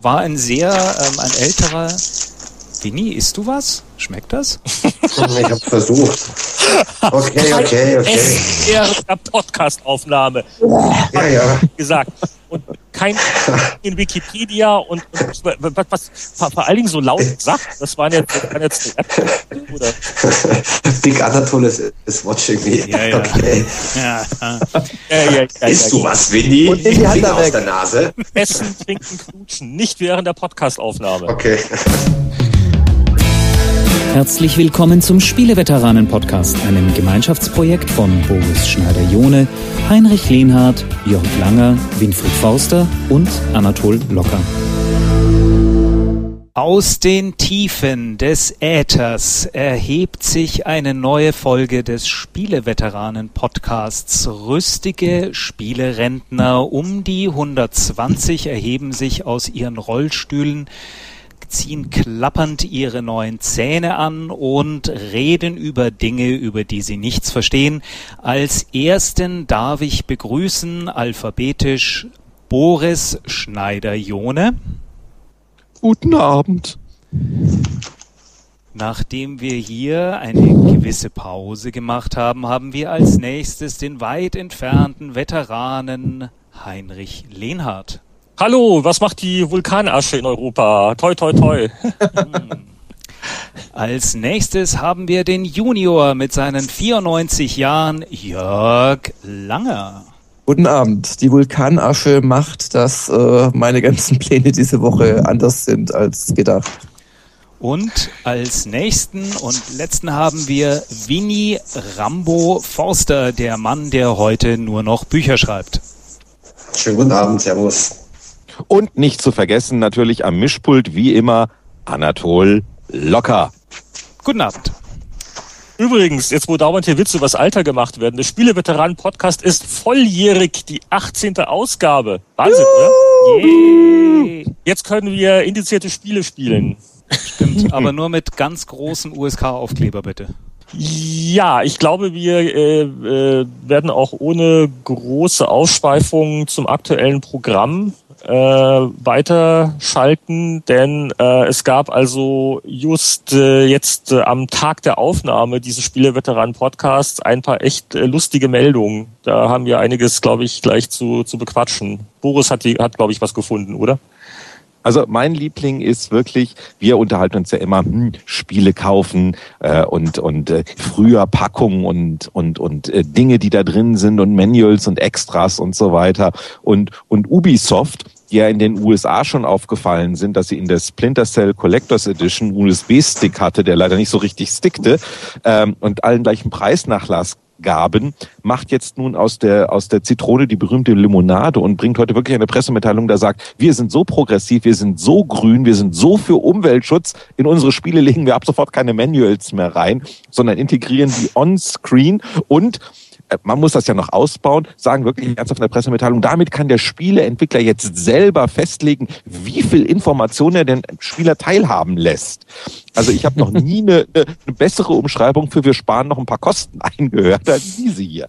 war ein sehr, ähm, ein älterer. Winnie, isst du was? Schmeckt das? ich hab's versucht. Okay, okay, okay. Der Podcast-Aufnahme. Ja, ja. Gesagt. Kein in Wikipedia und, und was, was vor allen Dingen so laut sagt, das waren jetzt, das waren jetzt die oder? Big Anatole is, is watching me. Ja, ja. Okay. Ja, ja. Ja, ja, ja, Isst ja, du was, Winnie? Und die Hand aus der Nase. Essen, trinken, knutschen, nicht während der Podcast-Aufnahme. Okay. Herzlich willkommen zum Spieleveteranen-Podcast, einem Gemeinschaftsprojekt von Boris Schneider-Jone, Heinrich Lehnhardt, Jörg Langer, Winfried Forster und Anatol Locker. Aus den Tiefen des Äthers erhebt sich eine neue Folge des Spieleveteranen-Podcasts. Rüstige Spielerentner um die 120 erheben sich aus ihren Rollstühlen, ziehen klappernd ihre neuen Zähne an und reden über Dinge, über die sie nichts verstehen. Als ersten darf ich begrüßen alphabetisch Boris Schneider-Jone. Guten Abend. Nachdem wir hier eine gewisse Pause gemacht haben, haben wir als nächstes den weit entfernten Veteranen Heinrich Lehnhardt. Hallo, was macht die Vulkanasche in Europa? Toi, toi, toi. Als nächstes haben wir den Junior mit seinen 94 Jahren Jörg Langer. Guten Abend. Die Vulkanasche macht, dass äh, meine ganzen Pläne diese Woche anders sind als gedacht. Und als nächsten und letzten haben wir Winnie Rambo Forster, der Mann, der heute nur noch Bücher schreibt. Schönen guten Abend, Servus. Und nicht zu vergessen natürlich am Mischpult wie immer Anatol Locker. Guten Abend. Übrigens, jetzt wo dauernd hier Witze übers Alter gemacht werden, der Spieleveteranen-Podcast ist volljährig, die 18. Ausgabe. Wahnsinn, oder? Yay. Jetzt können wir indizierte Spiele spielen. Stimmt, aber nur mit ganz großem USK-Aufkleber bitte. Ja, ich glaube, wir äh, äh, werden auch ohne große Ausschweifungen zum aktuellen Programm äh, weiterschalten, denn äh, es gab also just äh, jetzt äh, am Tag der Aufnahme dieses Spieleveteranen-Podcasts ein paar echt äh, lustige Meldungen. Da haben wir einiges, glaube ich, gleich zu, zu bequatschen. Boris hat, die, hat glaube ich, was gefunden, oder? Also mein Liebling ist wirklich, wir unterhalten uns ja immer, hm, Spiele kaufen äh, und und äh, früher Packungen und und und äh, Dinge, die da drin sind und Manuals und Extras und so weiter. Und und Ubisoft die ja in den USA schon aufgefallen sind, dass sie in der Splinter Cell Collectors Edition USB-Stick hatte, der leider nicht so richtig stickte ähm, und allen gleichen Preisnachlass gaben, macht jetzt nun aus der, aus der Zitrone die berühmte Limonade und bringt heute wirklich eine Pressemitteilung, da sagt, wir sind so progressiv, wir sind so grün, wir sind so für Umweltschutz, in unsere Spiele legen wir ab sofort keine Manuals mehr rein, sondern integrieren die on-screen und man muss das ja noch ausbauen, sagen wirklich ernsthaft in der Pressemitteilung, damit kann der Spieleentwickler jetzt selber festlegen, wie viel Information er den Spieler teilhaben lässt. Also ich habe noch nie eine, eine, bessere Umschreibung für wir sparen noch ein paar Kosten eingehört als diese hier.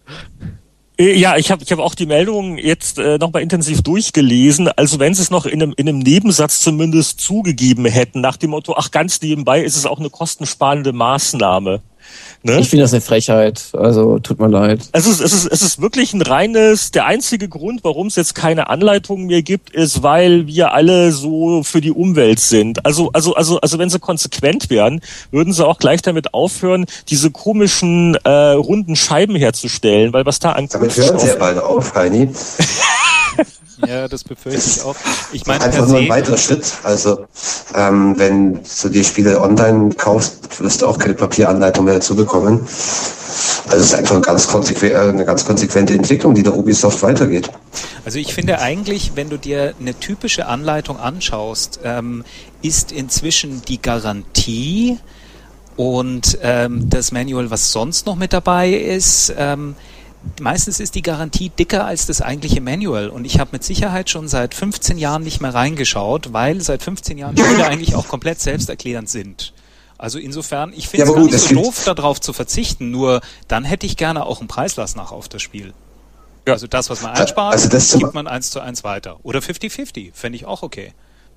Äh, Ja, ich habe ich hab auch die Meldung jetzt äh, nochmal intensiv durchgelesen. Also wenn sie es noch in einem, in einem Nebensatz zumindest zugegeben hätten, nach dem Motto, ach ganz nebenbei ist es auch eine kostensparende Maßnahme. Ne? Ich finde das eine Frechheit. Also tut mir leid. Es ist, es, ist, es ist wirklich ein reines, der einzige Grund, warum es jetzt keine Anleitungen mehr gibt, ist, weil wir alle so für die Umwelt sind. Also, also, also, also wenn sie konsequent wären, würden sie auch gleich damit aufhören, diese komischen äh, runden Scheiben herzustellen, weil was da an Damit hören Sie ja bald auf, Heini. Ja, das befürchte ich auch. Ich meine, Einfach nur ein weiterer Schritt. Also, ähm, wenn du die Spiele online kaufst, wirst du auch keine Papieranleitung mehr dazu bekommen. Also, es ist einfach eine ganz, äh, eine ganz konsequente Entwicklung, die der Ubisoft weitergeht. also ich finde eigentlich, wenn du dir eine typische Anleitung anschaust, ähm, ist inzwischen die Garantie und ähm, das Manual, was sonst noch mit dabei ist, ähm, meistens ist die Garantie dicker als das eigentliche Manual. Und ich habe mit Sicherheit schon seit 15 Jahren nicht mehr reingeschaut, weil seit 15 Jahren Spiele eigentlich auch komplett selbsterklärend sind. Also insofern, ich finde Ja, es aber gar gut, nicht so doof, darauf zu verzichten, nur dann hätte ich gerne auch einen Preislass nach auf das Spiel. Ja. Also das, was man einspart, Also das gibt man eins zu eins weiter. Oder 50-50, fände ich auch okay.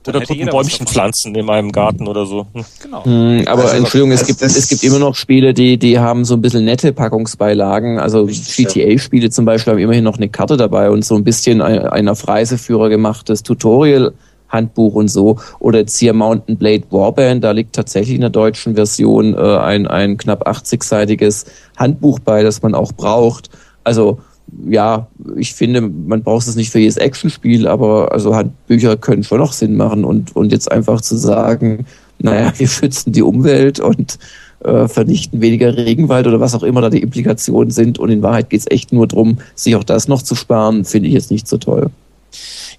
Oder drücken ein Bäumchen pflanzen in meinem Garten oder so. Hm. Genau. Hm, aber also, Entschuldigung, es gibt, es gibt immer noch Spiele, die, die haben so ein bisschen nette Packungsbeilagen. Also GTA-Spiele zum Beispiel haben immerhin noch eine Karte dabei und so ein bisschen ein, ein auf Reiseführer gemachtes Tutorial. Handbuch und so. Oder jetzt hier Mountain Blade Warband, da liegt tatsächlich in der deutschen Version äh, ein, ein knapp 80-seitiges Handbuch bei, das man auch braucht. Also ja, ich finde, man braucht es nicht für jedes Actionspiel, aber also Handbücher können schon noch Sinn machen und, und jetzt einfach zu sagen, naja, wir schützen die Umwelt und äh, vernichten weniger Regenwald oder was auch immer da die Implikationen sind und in Wahrheit geht es echt nur darum, sich auch das noch zu sparen, finde ich jetzt nicht so toll.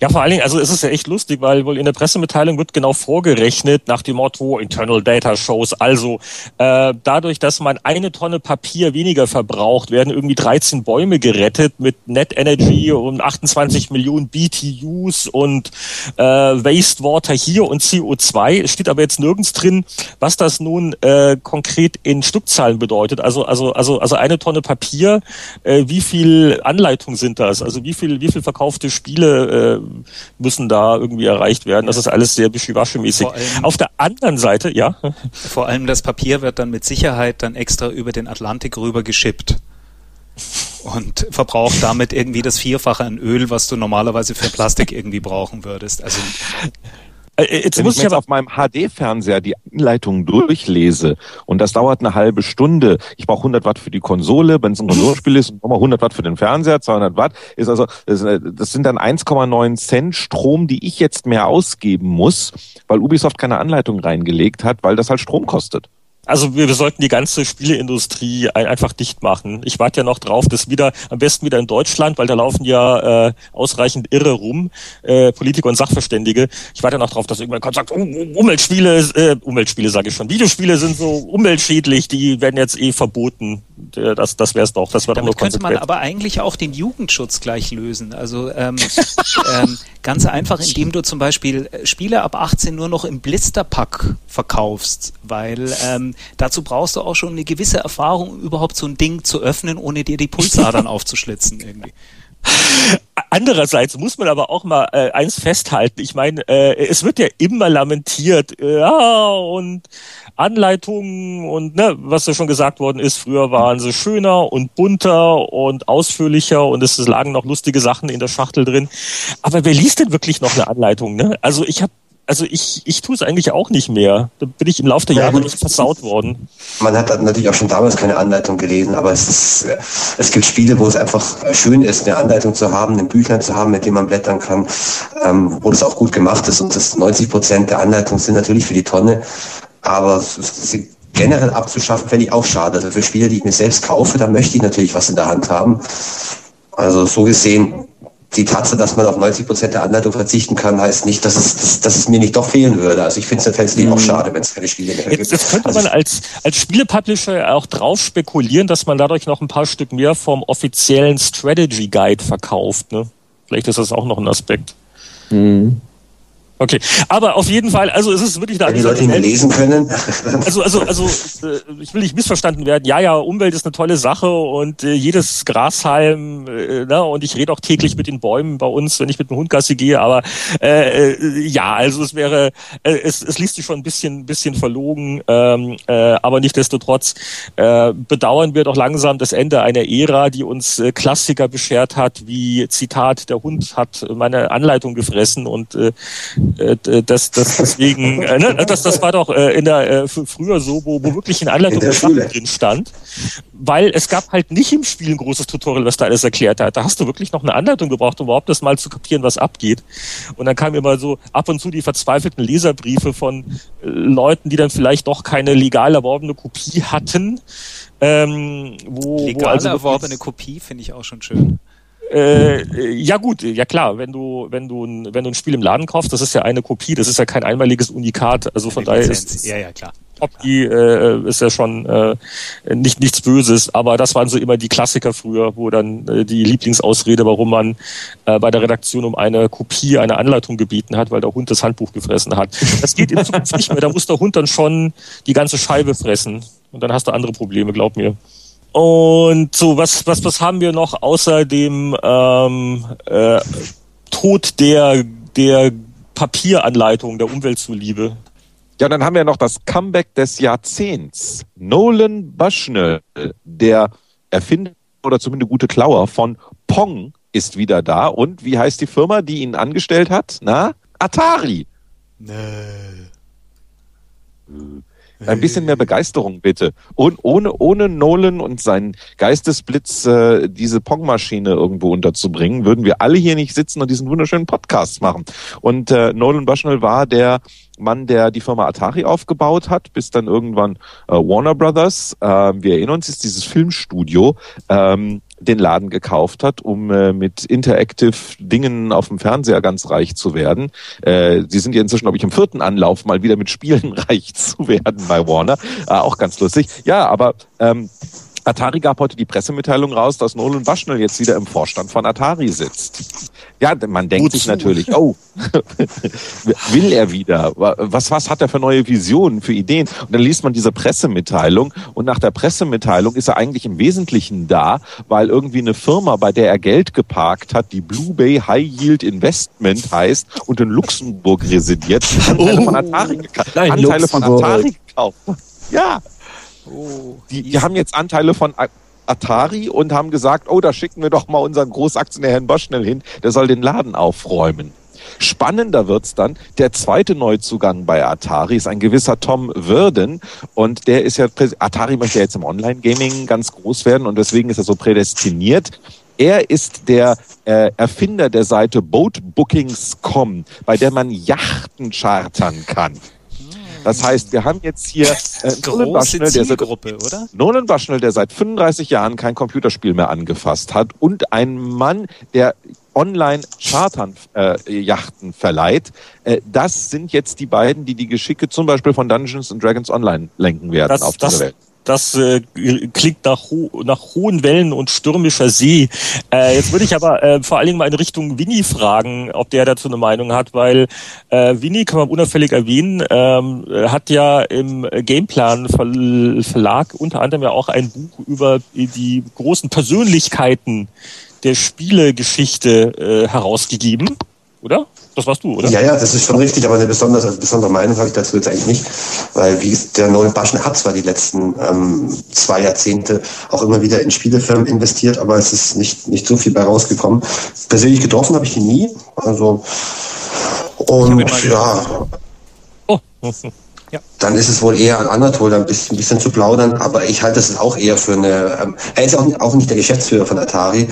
Ja, vor allen Dingen, also es ist ja echt lustig, weil wohl in der Pressemitteilung wird genau vorgerechnet nach dem Motto Internal Data Shows. Also äh, dadurch, dass man eine Tonne Papier weniger verbraucht, werden irgendwie 13 Bäume gerettet mit Net Energy und 28 Millionen BTUs und äh, Wastewater hier und CO2. Es steht aber jetzt nirgends drin, was das nun äh, konkret in Stückzahlen bedeutet. Also also also also eine Tonne Papier. Äh, wie viel Anleitung sind das? Also wie viel wie viel verkaufte Spiele äh, müssen da irgendwie erreicht werden. Das ist alles sehr wischiwaschi-mäßig. Auf der anderen Seite, ja. Vor allem das Papier wird dann mit Sicherheit dann extra über den Atlantik rüber geschippt und verbraucht damit irgendwie das Vierfache an Öl, was du normalerweise für Plastik irgendwie brauchen würdest. Also jetzt Wenn muss ich jetzt auf meinem HD-Fernseher die Anleitung durchlese und das dauert eine halbe Stunde, ich brauche 100 Watt für die Konsole, wenn es ein Konsolenspiel ist, nochmal 100 Watt für den Fernseher, 200 Watt, ist also das, äh, das sind dann 1,9 Cent Strom, die ich jetzt mehr ausgeben muss, weil Ubisoft keine Anleitung reingelegt hat, weil das halt Strom kostet. Also wir, wir sollten die ganze Spieleindustrie ein, einfach dicht machen. Ich warte ja noch drauf, dass wieder, am besten wieder in Deutschland, weil da laufen ja äh, ausreichend Irre rum, äh, Politiker und Sachverständige. Ich warte ja noch drauf, dass irgendwann kommt sagt, um, Umweltspiele, äh, Umweltspiele sage ich schon, Videospiele sind so umweltschädlich, die werden jetzt eh verboten. Äh, das, das wäre es doch. Das wird Damit könnte man aber eigentlich auch den Jugendschutz gleich lösen. Also ähm, ähm, ganz einfach, indem du zum Beispiel äh, Spiele ab 18 nur noch im Blisterpack verkaufst, weil ähm, dazu brauchst du auch schon eine gewisse Erfahrung, um überhaupt so ein Ding zu öffnen, ohne dir die Pulsadern aufzuschlitzen irgendwie. Andererseits muss man aber auch mal äh, eins festhalten. Ich meine, äh, es wird ja immer lamentiert, äh, ja, und Anleitungen und ne, was ja schon gesagt worden ist, früher waren sie schöner und bunter und ausführlicher und es lagen noch lustige Sachen in der Schachtel drin. Aber wer liest denn wirklich noch eine Anleitung? Ne? Also ich habe also ich, ich tue es eigentlich auch nicht mehr. Da bin ich im Laufe der Jahre ja, versaut worden. Man hat natürlich auch schon damals keine Anleitung gelesen, aber es, ist, es gibt Spiele, wo es einfach schön ist, eine Anleitung zu haben, ein Büchlein zu haben, mit dem man blättern kann, ähm, wo das auch gut gemacht ist. Und das 90 Prozent der Anleitungen sind natürlich für die Tonne, aber sie generell abzuschaffen, fände ich auch schade. Also für Spiele, die ich mir selbst kaufe, da möchte ich natürlich was in der Hand haben. Also so gesehen die Tatsache, dass man auf 90 Prozent der Anleitung verzichten kann, heißt nicht, dass es, dass, dass es mir nicht doch fehlen würde. Also ich finde es tatsächlich auch mhm. schade, wenn es keine Spiele mehr gibt. Jetzt, jetzt könnte also man als, als Spielepublisher auch drauf spekulieren, dass man dadurch noch ein paar Stück mehr vom offiziellen Strategy Guide verkauft. Ne? Vielleicht ist das auch noch ein Aspekt. Mhm. Okay, aber auf jeden Fall, also es ist wirklich da. Wenn die Leute ihn lesen können. Also, also, also, äh, ich will nicht missverstanden werden. Ja, ja, Umwelt ist eine tolle Sache und äh, jedes Grashalm, äh, ne, und ich rede auch täglich mit den Bäumen bei uns, wenn ich mit dem Hund Gassi gehe, aber äh, äh, ja, also es wäre, äh, es, es liest sich schon ein bisschen, bisschen verlogen, ähm, äh, aber nichtdestotrotz äh, bedauern wir doch langsam das Ende einer Ära, die uns äh, Klassiker beschert hat, wie Zitat, der Hund hat meine Anleitung gefressen und äh, äh, das, das deswegen, äh, ne, das, das war doch äh, in der äh, früher so, wo, wo wirklich in Anleitung in drin stand, weil es gab halt nicht im Spiel ein großes Tutorial, was da alles erklärt hat. Da hast du wirklich noch eine Anleitung gebraucht, um überhaupt das mal zu kapieren, was abgeht. Und dann kamen immer so ab und zu die verzweifelten Leserbriefe von äh, Leuten, die dann vielleicht doch keine legal erworbene Kopie hatten. Ähm, wo, legal wo also erworbene Kopie finde ich auch schon schön. Äh, ja gut, ja klar, wenn du wenn du ein, wenn du ein Spiel im Laden kaufst, das ist ja eine Kopie, das ist ja kein einmaliges Unikat, also von daher ist ja ja klar. Kopie äh, ist ja schon äh, nicht nichts Böses, aber das waren so immer die Klassiker früher, wo dann äh, die Lieblingsausrede, warum man äh, bei der Redaktion um eine Kopie, eine Anleitung gebeten hat, weil der Hund das Handbuch gefressen hat. Das geht in Zukunft nicht mehr. Da muss der Hund dann schon die ganze Scheibe fressen und dann hast du andere Probleme, glaub mir. Und so, was, was, was haben wir noch außer dem ähm, äh, Tod der, der Papieranleitung der Umwelt zuliebe. Ja, dann haben wir noch das Comeback des Jahrzehnts. Nolan Bushnell, der Erfinder oder zumindest gute Klauer von Pong, ist wieder da. Und wie heißt die Firma, die ihn angestellt hat? Na? Atari. Nee. Ein bisschen mehr Begeisterung bitte. Und ohne, ohne Nolan und seinen Geistesblitz äh, diese Pong-Maschine irgendwo unterzubringen, würden wir alle hier nicht sitzen und diesen wunderschönen Podcast machen. Und äh, Nolan Bushnell war der Mann, der die Firma Atari aufgebaut hat, bis dann irgendwann äh, Warner Brothers, äh, wir erinnern uns, ist dieses Filmstudio, ähm, den Laden gekauft hat, um äh, mit Interactive Dingen auf dem Fernseher ganz reich zu werden. Äh, sie sind ja inzwischen, glaube ich, im vierten Anlauf mal wieder mit Spielen reich zu werden bei Warner. Äh, auch ganz lustig. Ja, aber ähm, Atari gab heute die Pressemitteilung raus, dass Nolan Bushnell jetzt wieder im Vorstand von Atari sitzt. Ja, man denkt Wozu? sich natürlich, oh, will er wieder? Was, was hat er für neue Visionen, für Ideen? Und dann liest man diese Pressemitteilung und nach der Pressemitteilung ist er eigentlich im Wesentlichen da, weil irgendwie eine Firma, bei der er Geld geparkt hat, die Blue Bay High Yield Investment heißt und in Luxemburg residiert, Anteile oh. von Atari, Nein, Anteile von Atari gekauft. Ja, Oh, die, die haben jetzt Anteile von Atari und haben gesagt, oh, da schicken wir doch mal unseren Großaktionär Herrn Bosch schnell hin, der soll den Laden aufräumen. Spannender wird's dann. Der zweite Neuzugang bei Atari ist ein gewisser Tom Würden und der ist ja Atari möchte ja jetzt im Online-Gaming ganz groß werden und deswegen ist er so prädestiniert. Er ist der äh, Erfinder der Seite boatbookings.com, bei der man Yachten chartern kann. Das heißt, wir haben jetzt hier äh, Nolan Bushnell, der seit, oder? Nolan Bushnell, der seit 35 Jahren kein Computerspiel mehr angefasst hat und ein Mann, der Online-Chartern äh, Yachten verleiht. Äh, das sind jetzt die beiden, die die Geschicke zum Beispiel von Dungeons and Dragons Online lenken werden das, auf dieser Welt. Das äh, klingt nach, ho nach hohen Wellen und stürmischer See. Äh, jetzt würde ich aber äh, vor allen Dingen mal in Richtung Winnie fragen, ob der dazu eine Meinung hat, weil äh, Winnie, kann man unauffällig erwähnen, ähm, hat ja im Gameplan Verlag unter anderem ja auch ein Buch über die großen Persönlichkeiten der Spielegeschichte äh, herausgegeben, oder? Das warst du, oder? Ja, ja, das ist schon richtig, aber eine besondere, also besondere Meinung habe ich dazu jetzt eigentlich nicht, weil wie der neue Baschen hat zwar die letzten ähm, zwei Jahrzehnte auch immer wieder in Spielefirmen investiert, aber es ist nicht, nicht so viel bei rausgekommen. Persönlich getroffen habe ich ihn nie, also und ja. Oh. Ja. Dann ist es wohl eher an Anatol ein bisschen, ein bisschen zu plaudern, aber ich halte es auch eher für eine. Ähm, er ist auch, auch nicht der Geschäftsführer von Atari.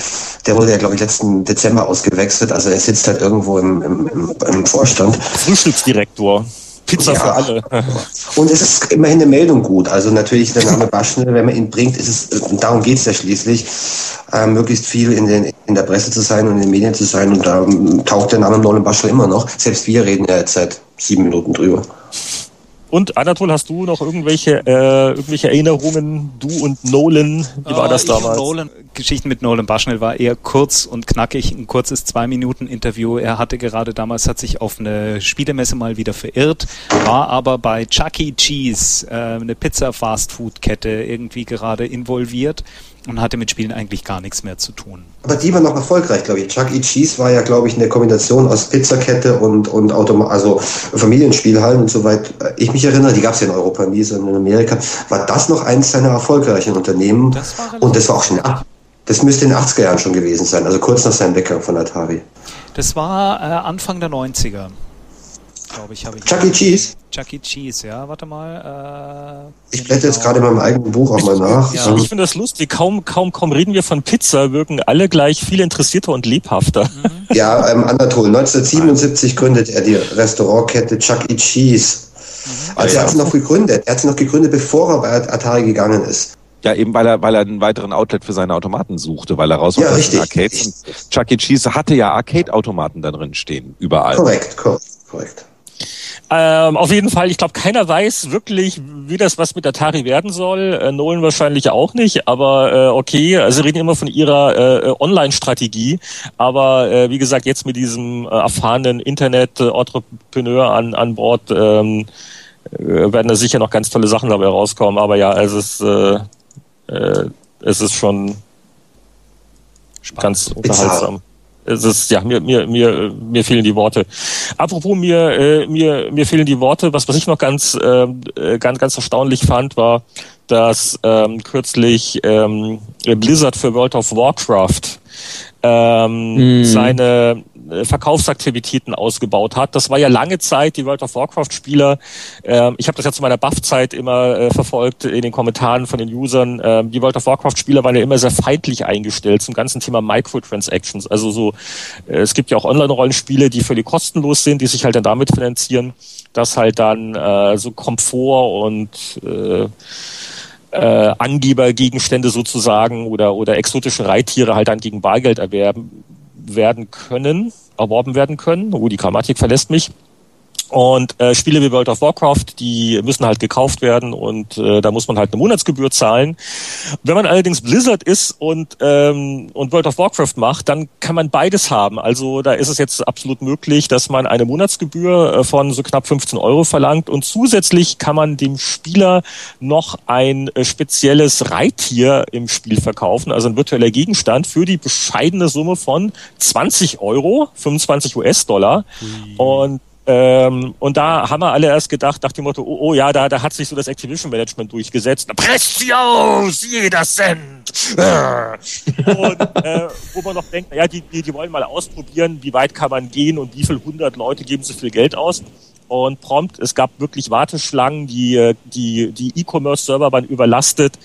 Der wurde ja, glaube ich, letzten Dezember ausgewechselt. Also er sitzt halt irgendwo im, im, im, im Vorstand. Frühstücksdirektor. Pizza ja. für alle. Und es ist immerhin eine Meldung gut. Also natürlich der Name Baschner, wenn man ihn bringt, ist es, darum geht es ja schließlich, äh, möglichst viel in, den, in der Presse zu sein und in den Medien zu sein. Und da ähm, taucht der Name Nolan Baschner immer noch. Selbst wir reden ja jetzt seit sieben Minuten drüber. Und Anatol, hast du noch irgendwelche, äh, irgendwelche Erinnerungen? Du und Nolan, wie war oh, das damals? Nolan, Geschichten mit Nolan Barschnell war eher kurz und knackig, ein kurzes zwei Minuten Interview. Er hatte gerade damals, hat sich auf eine Spielemesse mal wieder verirrt, war aber bei Chuck E. Cheese, äh, eine Pizza-Fast-Food-Kette, irgendwie gerade involviert und hatte mit Spielen eigentlich gar nichts mehr zu tun. Aber die war noch erfolgreich, glaube ich. Chuck E. Cheese war ja, glaube ich, eine Kombination aus Pizzakette und, und Automa also Familienspielhallen und soweit ich mich erinnere, die gab es ja in Europa nie, sondern in Amerika, war das noch eins seiner erfolgreichen Unternehmen. Das und das war auch schon ab. Das müsste in den 80er Jahren schon gewesen sein, also kurz nach seinem Weggang von Atari. Das war äh, Anfang der 90er glaube ich, habe ich. Chuck E. Cheese? Chuck E. Cheese, ja, warte mal. Äh, ich blätter jetzt gerade in meinem eigenen Buch auch mal nach. Ja. Ich finde das lustig, kaum, kaum, kaum reden wir von Pizza, wirken alle gleich viel interessierter und lebhafter. Mhm. Ja, ähm, Anatol, 1977 gründet er die Restaurantkette Chuck E. Cheese. Also er hat sie noch gegründet. Er hat sie noch gegründet, bevor er bei Atari gegangen ist. Ja, eben weil er, weil er einen weiteren Outlet für seine Automaten suchte, weil er raus ja, richtig. Arcades. Und Chuck E. Cheese hatte ja Arcade-Automaten da drin stehen, überall. Korrekt, korrekt, korrekt. Ähm, auf jeden Fall, ich glaube, keiner weiß wirklich, wie das was mit Atari werden soll. Äh, Nolan wahrscheinlich auch nicht, aber äh, okay, also reden immer von ihrer äh, Online-Strategie. Aber äh, wie gesagt, jetzt mit diesem äh, erfahrenen Internet-Entrepreneur an, an Bord ähm, äh, werden da sicher noch ganz tolle Sachen dabei rauskommen. Aber ja, es ist, äh, äh, es ist schon Spannend. ganz unterhaltsam. Es ist, ja, mir, mir, mir, mir fehlen die Worte. Apropos mir, äh, mir, mir fehlen die Worte. Was, was ich noch ganz, äh, ganz, ganz erstaunlich fand, war, dass ähm, kürzlich ähm, Blizzard für World of Warcraft ähm, mm. seine äh, Verkaufsaktivitäten ausgebaut hat. Das war ja lange Zeit die World of Warcraft-Spieler. Ähm, ich habe das ja zu meiner Buff-Zeit immer äh, verfolgt in den Kommentaren von den Usern. Ähm, die World of Warcraft-Spieler waren ja immer sehr feindlich eingestellt zum ganzen Thema Microtransactions. Also so, äh, es gibt ja auch Online-Rollenspiele, die völlig kostenlos sind, die sich halt dann damit finanzieren, dass halt dann äh, so Komfort und äh, Angebergegenstände sozusagen oder, oder exotische Reittiere halt dann gegen Bargeld erwerben werden können, erworben werden können. Oh, die Grammatik verlässt mich. Und äh, Spiele wie World of Warcraft, die müssen halt gekauft werden und äh, da muss man halt eine Monatsgebühr zahlen. Wenn man allerdings Blizzard ist und, ähm, und World of Warcraft macht, dann kann man beides haben. Also da ist es jetzt absolut möglich, dass man eine Monatsgebühr äh, von so knapp 15 Euro verlangt und zusätzlich kann man dem Spieler noch ein äh, spezielles Reittier im Spiel verkaufen, also ein virtueller Gegenstand für die bescheidene Summe von 20 Euro, 25 US-Dollar. Und ähm, und da haben wir alle erst gedacht, nach dem Motto, oh, oh ja, da, da hat sich so das Activision-Management durchgesetzt. Precious, jeder Cent. und äh, wo man noch denkt, naja, die, die, die wollen mal ausprobieren, wie weit kann man gehen und wie viel hundert Leute geben so viel Geld aus und prompt, es gab wirklich Warteschlangen, die die die E-Commerce-Server waren überlastet.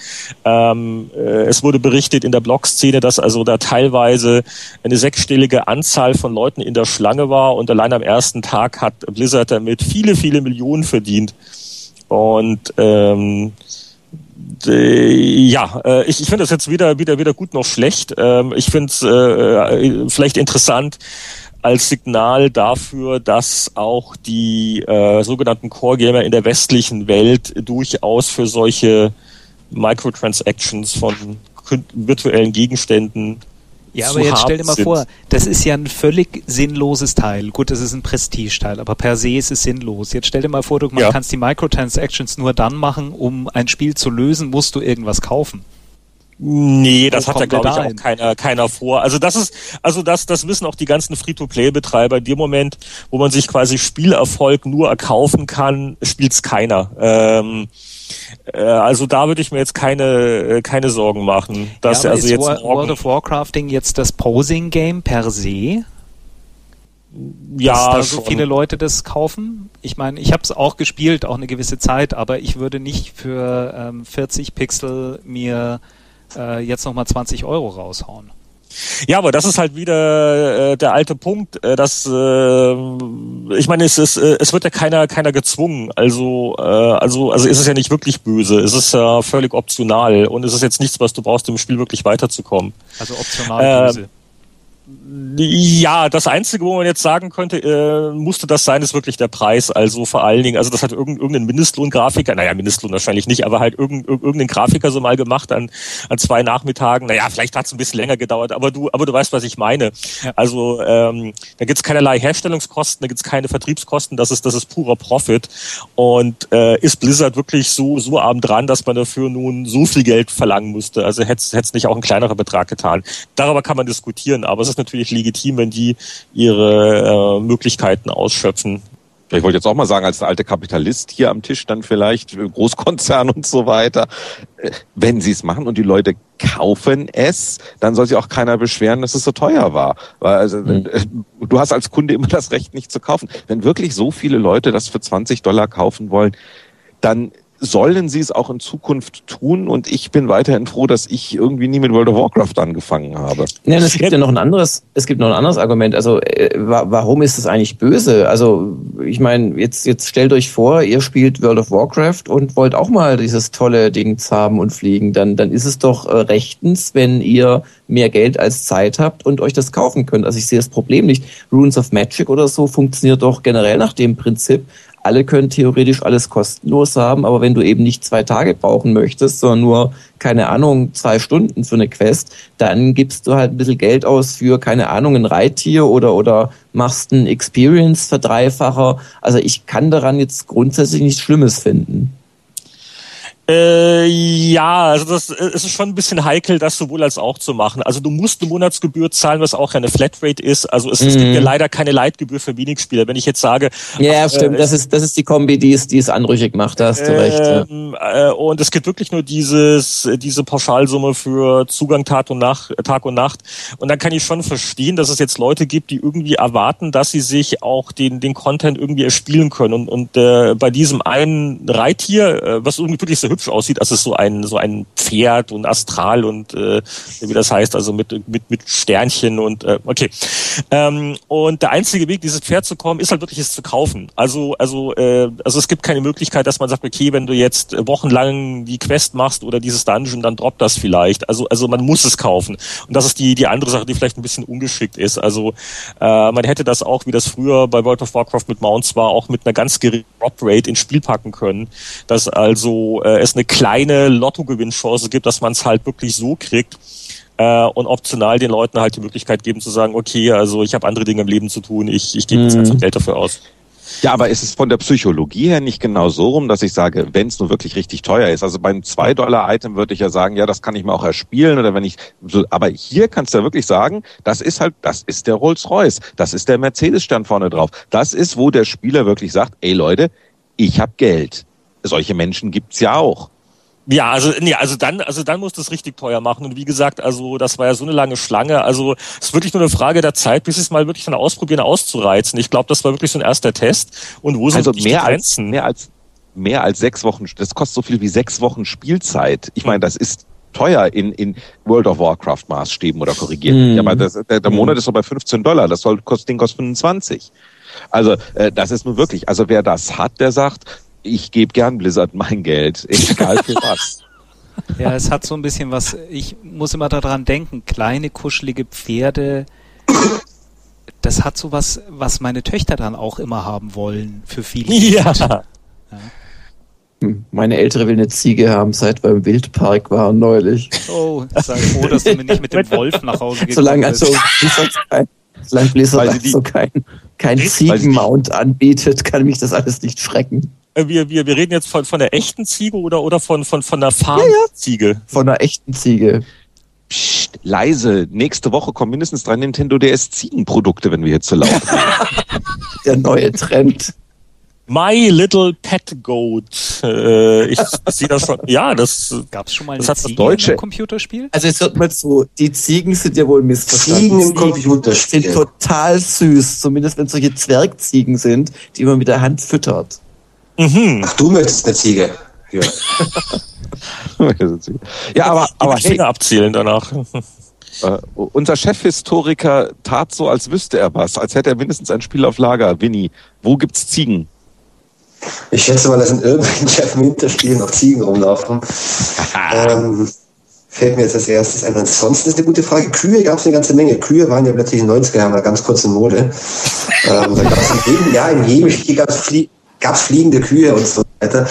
Ähm, äh, es wurde berichtet in der Blog-Szene, dass also da teilweise eine sechsstellige Anzahl von Leuten in der Schlange war und allein am ersten Tag hat Blizzard damit viele, viele Millionen verdient. Und ähm, ja, äh, ich, ich finde das jetzt weder, weder, weder gut noch schlecht. Ähm, ich finde es äh, äh, vielleicht interessant, als Signal dafür, dass auch die äh, sogenannten Core Gamer in der westlichen Welt durchaus für solche Microtransactions von virtuellen Gegenständen ja, aber jetzt stell dir mal sind. vor, das ist ja ein völlig sinnloses Teil. Gut, das ist ein Prestige-Teil, aber per se ist es sinnlos. Jetzt stell dir mal vor, du ja. kannst die Microtransactions nur dann machen, um ein Spiel zu lösen, musst du irgendwas kaufen. Nee, das hat ja glaube ich auch keiner, keiner vor. Also das ist, also das, das wissen auch die ganzen Free-to-Play-Betreiber. In dem Moment, wo man sich quasi Spielerfolg nur erkaufen kann, spielt's keiner. Ähm, äh, also da würde ich mir jetzt keine, äh, keine Sorgen machen. Dass ja, also ist jetzt World of Warcrafting jetzt das Posing-Game per se? ja, dass da so viele Leute das kaufen. Ich meine, ich habe es auch gespielt, auch eine gewisse Zeit, aber ich würde nicht für ähm, 40 Pixel mir äh, jetzt nochmal 20 Euro raushauen. Ja, aber das ist halt wieder äh, der alte Punkt, äh, dass äh, ich meine, es ist äh, es wird ja keiner keiner gezwungen. Also äh, also also ist es ja nicht wirklich böse. Es ist ja völlig optional und es ist jetzt nichts, was du brauchst, um im Spiel wirklich weiterzukommen. Also optional böse. Ja, das Einzige, wo man jetzt sagen könnte, äh, musste das sein, ist wirklich der Preis. Also vor allen Dingen, also das hat irgendein Mindestlohngrafiker, naja, Mindestlohn wahrscheinlich nicht, aber halt irgendein, irgendein Grafiker so mal gemacht an, an zwei Nachmittagen. Naja, vielleicht hat es ein bisschen länger gedauert, aber du, aber du weißt, was ich meine. Ja. Also ähm, da gibt's keinerlei Herstellungskosten, da gibt's keine Vertriebskosten, das ist, das ist purer Profit. Und äh, ist Blizzard wirklich so, so arm dran, dass man dafür nun so viel Geld verlangen musste? Also hätte es nicht auch ein kleinerer Betrag getan. Darüber kann man diskutieren, aber es ist natürlich legitim, wenn die ihre äh, Möglichkeiten ausschöpfen. Ich wollte jetzt auch mal sagen, als alter Kapitalist hier am Tisch dann vielleicht, äh, Großkonzern und so weiter, äh, wenn sie es machen und die Leute kaufen es, dann soll sich auch keiner beschweren, dass es so teuer war. Weil also, mhm. Äh, du hast als Kunde immer das Recht, nicht zu kaufen. Wenn wirklich so viele Leute das für 20 Dollar kaufen wollen, dann sollen sie es auch in Zukunft tun und ich bin weiterhin froh, dass ich irgendwie nie mit World of Warcraft angefangen habe. Ja, es gibt ja noch ein anderes, es gibt noch ein anderes Argument. Also äh, warum ist es eigentlich böse? Also ich meine, jetzt jetzt stellt euch vor, ihr spielt World of Warcraft und wollt auch mal dieses tolle Ding haben und fliegen, dann dann ist es doch äh, rechtens, wenn ihr mehr Geld als Zeit habt und euch das kaufen könnt. Also ich sehe das Problem nicht. Runes of Magic oder so funktioniert doch generell nach dem Prinzip, alle können theoretisch alles kostenlos haben, aber wenn du eben nicht zwei Tage brauchen möchtest, sondern nur, keine Ahnung, zwei Stunden für eine Quest, dann gibst du halt ein bisschen Geld aus für, keine Ahnung, ein Reittier oder, oder machst einen Experience-Verdreifacher. Also ich kann daran jetzt grundsätzlich nichts Schlimmes finden. Äh, ja, also das äh, es ist schon ein bisschen heikel, das sowohl als auch zu machen. Also du musst eine Monatsgebühr zahlen, was auch eine Flatrate ist. Also es, mhm. gibt ja mhm. leider keine Leitgebühr für Wenigspieler. Wenn ich jetzt sage, ja, ach, stimmt, äh, das ist das ist die Kombi, die es die es anrüchig macht. Da hast du recht. Ja. Äh, und es gibt wirklich nur dieses diese Pauschalsumme für Zugang Tag und Nacht, Tag und Nacht. Und dann kann ich schon verstehen, dass es jetzt Leute gibt, die irgendwie erwarten, dass sie sich auch den den Content irgendwie erspielen können. Und, und äh, bei diesem einen Reittier, äh, was irgendwie wirklich so hübsch aussieht. Also so ein so ein Pferd und Astral und äh, wie das heißt, also mit mit mit Sternchen und äh, okay. Ähm, und der einzige Weg, dieses Pferd zu kommen, ist halt wirklich es zu kaufen. Also also äh, also es gibt keine Möglichkeit, dass man sagt, okay, wenn du jetzt wochenlang die Quest machst oder dieses Dungeon, dann droppt das vielleicht. Also also man muss es kaufen. Und das ist die die andere Sache, die vielleicht ein bisschen ungeschickt ist. Also äh, man hätte das auch, wie das früher bei World of Warcraft mit Mounts war, auch mit einer ganz geringen Drop Rate ins Spiel packen können, dass also äh, es eine kleine Lottogewinnchance gibt, dass man es halt wirklich so kriegt äh, und optional den Leuten halt die Möglichkeit geben zu sagen, okay, also ich habe andere Dinge im Leben zu tun, ich, ich gebe jetzt mhm. einfach Geld dafür aus. Ja, aber ist es von der Psychologie her nicht genau so rum, dass ich sage, wenn es nur wirklich richtig teuer ist, also beim 2-Dollar-Item würde ich ja sagen, ja, das kann ich mir auch erspielen oder wenn ich so, aber hier kannst du ja wirklich sagen, das ist halt, das ist der Rolls-Royce, das ist der Mercedes-Stern vorne drauf. Das ist, wo der Spieler wirklich sagt, ey Leute, ich habe Geld solche Menschen gibt's ja auch. Ja, also nee, also dann, also dann muss das richtig teuer machen. Und wie gesagt, also das war ja so eine lange Schlange. Also es ist wirklich nur eine Frage der Zeit, bis es mal wirklich dann ausprobieren, auszureizen. Ich glaube, das war wirklich so ein erster Test. Und wo sind also mehr die Grenzen? Als, mehr als mehr als sechs Wochen. Das kostet so viel wie sechs Wochen Spielzeit. Ich meine, das ist teuer in, in World of Warcraft Maßstäben oder korrigieren. Mhm. Ja, aber das, der, der Monat ist doch bei 15 Dollar. Das soll kostet, Ding kostet 25. Also äh, das ist nun wirklich, also wer das hat, der sagt, ich gebe gern Blizzard mein Geld, egal für was. Ja, es hat so ein bisschen was, ich muss immer daran denken, kleine kuschelige Pferde, das hat so was, was meine Töchter dann auch immer haben wollen, für viele. Ja. ja. Meine Ältere will eine Ziege haben, seit wir im Wildpark waren neulich. Oh, sei froh, dass du mir nicht mit dem Wolf nach Hause gegangen Solange also solange Blizzard also kein, kein Ziegenmount anbietet, kann mich das alles nicht schrecken. Wir, wir, wir reden jetzt von, von der echten Ziege oder, oder von, von, von der Farmziege? Ja, ja. Von der echten Ziege. Psst, leise. Nächste Woche kommen mindestens drei Nintendo DS Ziegenprodukte, wenn wir hier zu laut reden. der neue Trend. My Little Pet Goat. Äh, ich sehe das schon. Ja, das gab's schon mal das hat Ziegen deutsche im Computerspiel. Also es wird mal so, die Ziegen sind ja wohl missverstanden. Ziegen im Computerspiel sind total süß, zumindest wenn solche Zwergziegen sind, die man mit der Hand füttert. Mhm. Ach, du möchtest eine Ziege. Ja, ja aber, aber hey, abzählen danach. Uh, unser Chefhistoriker tat so, als wüsste er was, als hätte er mindestens ein Spiel auf Lager. Winnie, wo gibt's Ziegen? Ich schätze mal, dass in irgendwelchen Jeff Winter-Spielen noch Ziegen rumlaufen. ähm, fällt mir jetzt als erstes ein. Ansonsten ist eine gute Frage. Kühe gab es eine ganze Menge. Kühe waren ja plötzlich in den 90er Jahren mal ganz kurz in Mode. ähm, da gab es in jedem Jahr, in jedem Spiel gab es Flie gab es fliegende Kühe und so weiter.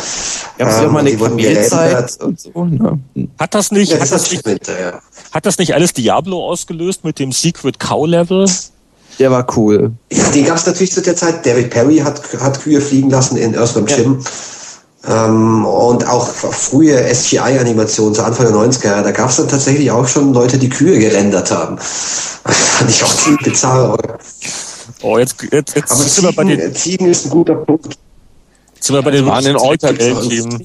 Gab es ähm, ja mal eine Kamelzeit und so. Ne? Hat das nicht, ja, hat, das nicht Winter, ja. hat das nicht alles Diablo ausgelöst mit dem Secret Cow Level? Der war cool. Ja, den gab es natürlich zu der Zeit. David Perry hat, hat Kühe fliegen lassen in Earthworm ja. Jim. Ähm, und auch frühe SGI-Animationen zu Anfang der 90er, da gab es dann tatsächlich auch schon Leute, die Kühe gerendert haben. fand ich auch ziemlich bizarr. Oh, jetzt, jetzt, jetzt Aber sind Ziegen, wir bei den Ziegen ist ein guter Punkt. Sind wir bei den waren Alltime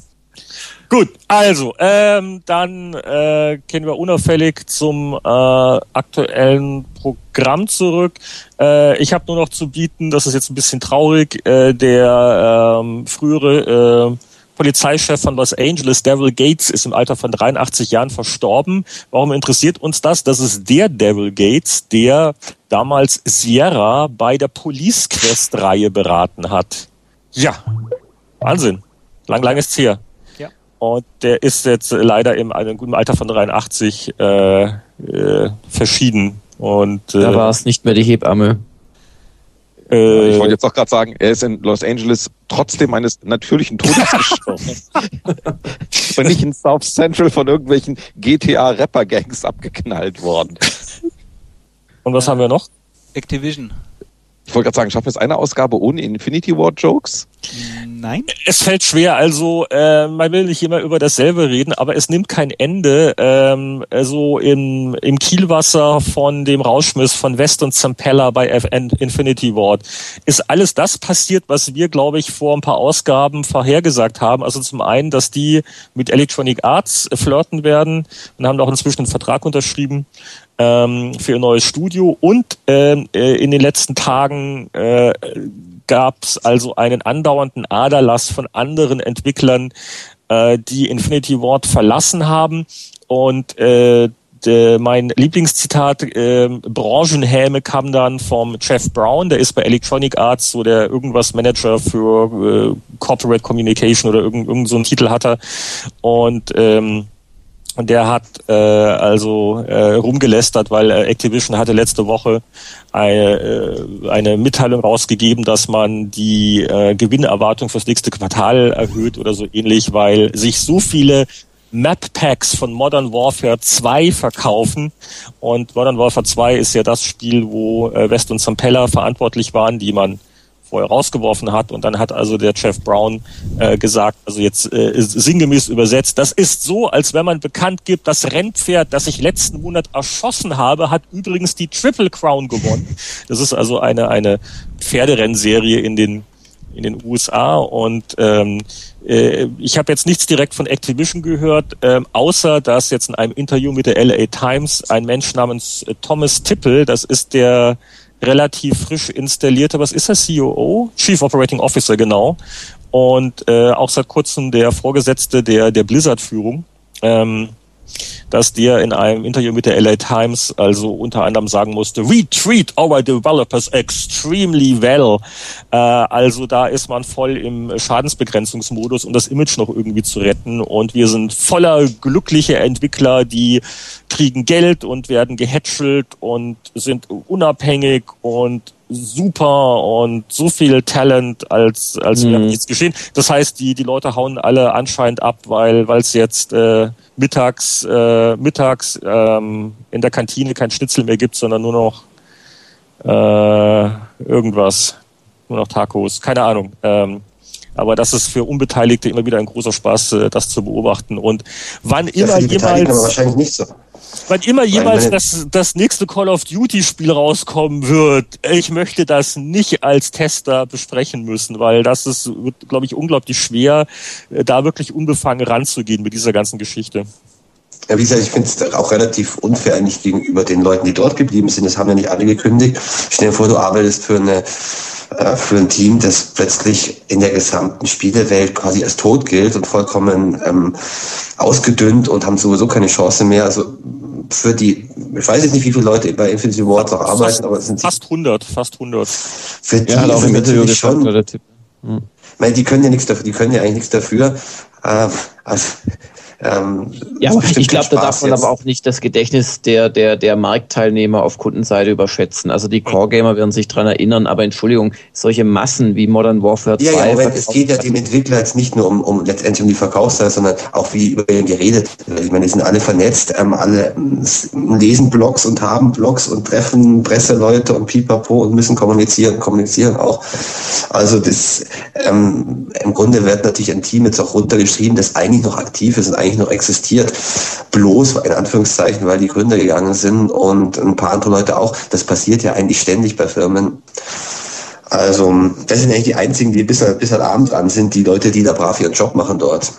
Gut, also ähm, dann äh, kehren wir unauffällig zum äh, aktuellen Programm zurück. Äh, ich habe nur noch zu bieten, das ist jetzt ein bisschen traurig, äh, der ähm, frühere äh, Polizeichef von Los Angeles, Devil Gates, ist im Alter von 83 Jahren verstorben. Warum interessiert uns das? Das ist der Devil Gates, der damals Sierra bei der Police Quest Reihe beraten hat. Ja, Wahnsinn. Lang, lang ist's hier. Ja. Und der ist jetzt leider im, guten Alter von 83 äh, äh, verschieden. Und, äh, da war es nicht mehr die Hebamme. Äh, ich wollte jetzt auch gerade sagen, er ist in Los Angeles trotzdem eines natürlichen Todes gestorben. Und nicht in South Central von irgendwelchen GTA-Rapper-Gangs abgeknallt worden. Und was haben wir noch? Activision. Ich wollte gerade sagen, schaffen wir es eine Ausgabe ohne Infinity War Jokes? Nein. Es fällt schwer. Also äh, man will nicht immer über dasselbe reden, aber es nimmt kein Ende. Ähm, also in, im Kielwasser von dem Rauschmiss von West und Zampella bei FN Infinity Ward ist alles das passiert, was wir, glaube ich, vor ein paar Ausgaben vorhergesagt haben. Also zum einen, dass die mit Electronic Arts flirten werden und haben auch inzwischen einen Vertrag unterschrieben ähm, für ihr neues Studio und ähm, äh, in den letzten Tagen äh, gab es also einen andauernden Aderlass von anderen Entwicklern, äh, die Infinity Ward verlassen haben und äh, de, mein Lieblingszitat, äh, Branchenhäme kam dann vom Jeff Brown, der ist bei Electronic Arts so der irgendwas Manager für äh, Corporate Communication oder irgend, irgend so einen Titel hat er. Und ähm, und der hat äh, also äh, rumgelästert, weil äh, Activision hatte letzte Woche eine, äh, eine Mitteilung rausgegeben, dass man die äh, Gewinnerwartung fürs nächste Quartal erhöht oder so ähnlich, weil sich so viele Map Packs von Modern Warfare 2 verkaufen. Und Modern Warfare 2 ist ja das Spiel, wo äh, West und Zampella verantwortlich waren, die man vorher rausgeworfen hat. Und dann hat also der Jeff Brown äh, gesagt, also jetzt äh, sinngemäß übersetzt, das ist so, als wenn man bekannt gibt, das Rennpferd, das ich letzten Monat erschossen habe, hat übrigens die Triple Crown gewonnen. Das ist also eine, eine Pferderennserie in den in den USA und ähm, äh, ich habe jetzt nichts direkt von Activision gehört, ähm, außer dass jetzt in einem Interview mit der LA Times ein Mensch namens äh, Thomas Tippel, das ist der relativ frisch installierte, was ist er, COO? Chief Operating Officer, genau. Und äh, auch seit kurzem der Vorgesetzte der, der Blizzard-Führung. Ähm, dass der in einem Interview mit der LA Times also unter anderem sagen musste, we treat our developers extremely well. Äh, also da ist man voll im Schadensbegrenzungsmodus, um das Image noch irgendwie zu retten. Und wir sind voller glücklicher Entwickler, die kriegen Geld und werden gehätschelt und sind unabhängig und super und so viel Talent, als als mhm. nichts geschehen. Das heißt, die die Leute hauen alle anscheinend ab, weil weil es jetzt äh, mittags äh, mittags ähm, in der Kantine kein Schnitzel mehr gibt, sondern nur noch äh, irgendwas, nur noch Tacos, keine Ahnung. Ähm, aber das ist für Unbeteiligte immer wieder ein großer Spaß, äh, das zu beobachten. Und wann immer jemals. wahrscheinlich nicht so. Wann immer jeweils das, das nächste Call of Duty Spiel rauskommen wird, ich möchte das nicht als Tester besprechen müssen, weil das ist, glaube ich, unglaublich schwer, äh, da wirklich unbefangen ranzugehen mit dieser ganzen Geschichte. Ja, wie gesagt, ich finde es auch relativ unfair eigentlich gegenüber den Leuten, die dort geblieben sind. Das haben ja nicht alle gekündigt. Stell dir vor, du arbeitest für eine äh, für ein Team, das plötzlich in der gesamten Spielewelt quasi als tot gilt und vollkommen ähm, ausgedünnt und haben sowieso keine Chance mehr. Also für die, ich weiß jetzt nicht, wie viele Leute bei Infinity Ward noch arbeiten, fast, aber es sind fast 100, fast 100. Für die ja, ist es natürlich schon. Hm. Ich meine, die können ja nichts dafür, die können ja eigentlich nichts dafür. Äh, also, ähm, ja, ich glaube, da darf man jetzt. aber auch nicht das Gedächtnis der, der, der Marktteilnehmer auf Kundenseite überschätzen. Also die Core-Gamer werden sich dran erinnern, aber Entschuldigung, solche Massen wie Modern Warfare 2. Ja, ja, Moment, es geht ja dem Entwickler jetzt nicht nur um, um letztendlich um die Verkaufsseite, sondern auch wie über ihn geredet wird. Ich meine, die sind alle vernetzt, ähm, alle lesen Blogs und haben Blogs und treffen Presseleute und pipapo und müssen kommunizieren, kommunizieren auch. Also das ähm, im Grunde wird natürlich ein Team jetzt auch runtergeschrieben, das eigentlich noch aktiv ist und eigentlich eigentlich noch existiert. Bloß, in Anführungszeichen, weil die Gründer gegangen sind und ein paar andere Leute auch. Das passiert ja eigentlich ständig bei Firmen. Also, das sind eigentlich die einzigen, die bis, bis heute Abend dran sind, die Leute, die da brav ihren Job machen dort.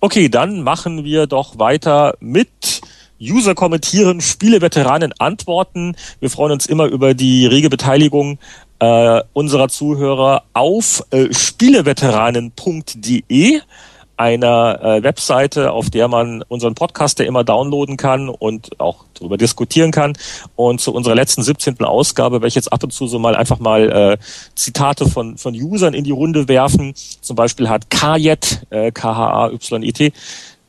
Okay, dann machen wir doch weiter mit User kommentieren, Spieleveteranen antworten. Wir freuen uns immer über die rege Beteiligung äh, unserer Zuhörer auf äh, spieleveteranen.de einer äh, Webseite, auf der man unseren Podcast ja immer downloaden kann und auch darüber diskutieren kann. Und zu unserer letzten 17. Ausgabe werde ich jetzt ab und zu so mal einfach mal äh, Zitate von, von Usern in die Runde werfen. Zum Beispiel hat Kajet, äh, K-H-A-Y-E-T,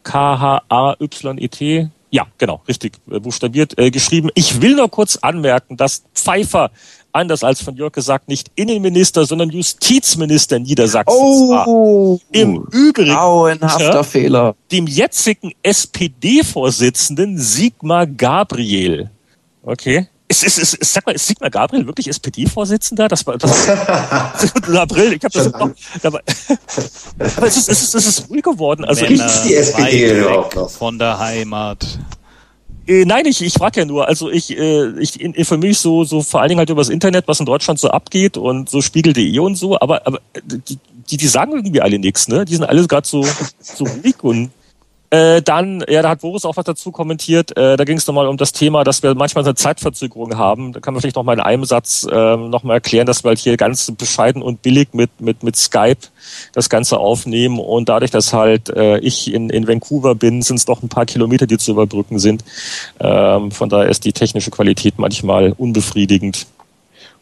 K-H-A-Y-E-T, ja, genau, richtig äh, buchstabiert, äh, geschrieben. Ich will nur kurz anmerken, dass Pfeiffer anders als von Jörg gesagt, nicht Innenminister, sondern Justizminister Niedersachsens oh, war. Im Übrigen grauenhafter Fehler. dem jetzigen SPD-Vorsitzenden Sigmar Gabriel. Okay. ist, ist, ist, ist, sag mal, ist Sigmar Gabriel wirklich SPD-Vorsitzender? Das war das, im April. Ich habe das noch, aber, aber es ist, es ist, es ist ruhig geworden. Also Männer ich, die SPD weg noch? von der Heimat. Äh, nein, ich, ich frage ja nur. Also ich, äh, ich informiere mich so, so vor allen Dingen halt über das Internet, was in Deutschland so abgeht und so Spiegel.de und so. Aber, aber äh, die, die, die sagen irgendwie alle nichts. Ne? Die sind alle gerade so, so ruhig und äh, dann, ja, da hat Boris auch was dazu kommentiert. Äh, da ging es nochmal um das Thema, dass wir manchmal eine Zeitverzögerung haben. Da kann man vielleicht noch mal in einem Satz äh, nochmal erklären, dass wir halt hier ganz bescheiden und billig mit, mit, mit Skype das Ganze aufnehmen und dadurch, dass halt äh, ich in, in Vancouver bin, sind es doch ein paar Kilometer, die zu überbrücken sind. Ähm, von daher ist die technische Qualität manchmal unbefriedigend.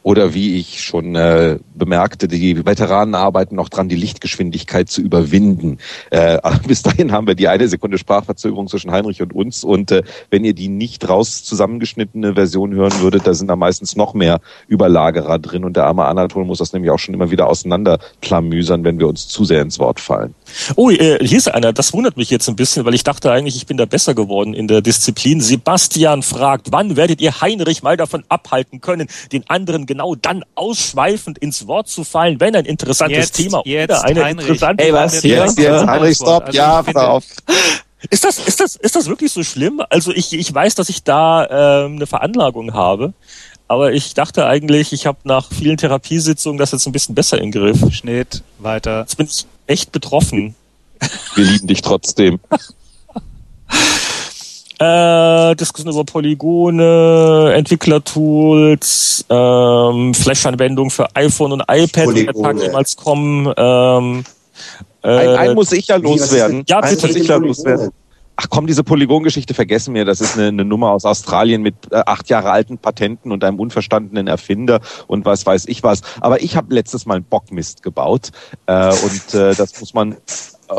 Oder wie ich schon äh, bemerkte, die Veteranen arbeiten noch dran, die Lichtgeschwindigkeit zu überwinden. Äh, bis dahin haben wir die eine Sekunde Sprachverzögerung zwischen Heinrich und uns. Und äh, wenn ihr die nicht raus zusammengeschnittene Version hören würdet, da sind da meistens noch mehr Überlagerer drin. Und der arme Anatol muss das nämlich auch schon immer wieder auseinanderklamüsern, wenn wir uns zu sehr ins Wort fallen. Oh, äh, hier ist einer, das wundert mich jetzt ein bisschen, weil ich dachte eigentlich, ich bin da besser geworden in der Disziplin. Sebastian fragt, wann werdet ihr Heinrich mal davon abhalten können, den anderen genau dann ausschweifend ins Wort zu fallen, wenn ein interessantes Jetzt, Thema jetzt, oder eine Heinrich. interessante Ey, was? Der Jetzt, jetzt, Heinrich, stopp, Also ja, pass auf. Ist das, ist das, ist das wirklich so schlimm? Also ich, ich weiß, dass ich da ähm, eine Veranlagung habe, aber ich dachte eigentlich, ich habe nach vielen Therapiesitzungen das jetzt ein bisschen besser im Griff. Schnitt, weiter. Jetzt bin ich echt betroffen. Wir lieben dich trotzdem. Äh, Diskussion über Polygone, Entwicklertools, ähm, Flash-Anwendungen für iPhone und iPad, die der Tag Polygone. jemals kommen. Ähm, äh, Ein, ein muss ich ja loswerden. Ja, Ein bitte. muss ich ja loswerden. Ach komm, diese Polygongeschichte vergessen wir. Das ist eine, eine Nummer aus Australien mit äh, acht Jahre alten Patenten und einem unverstandenen Erfinder und was weiß ich was. Aber ich habe letztes Mal einen Bockmist gebaut äh, und äh, das muss man äh,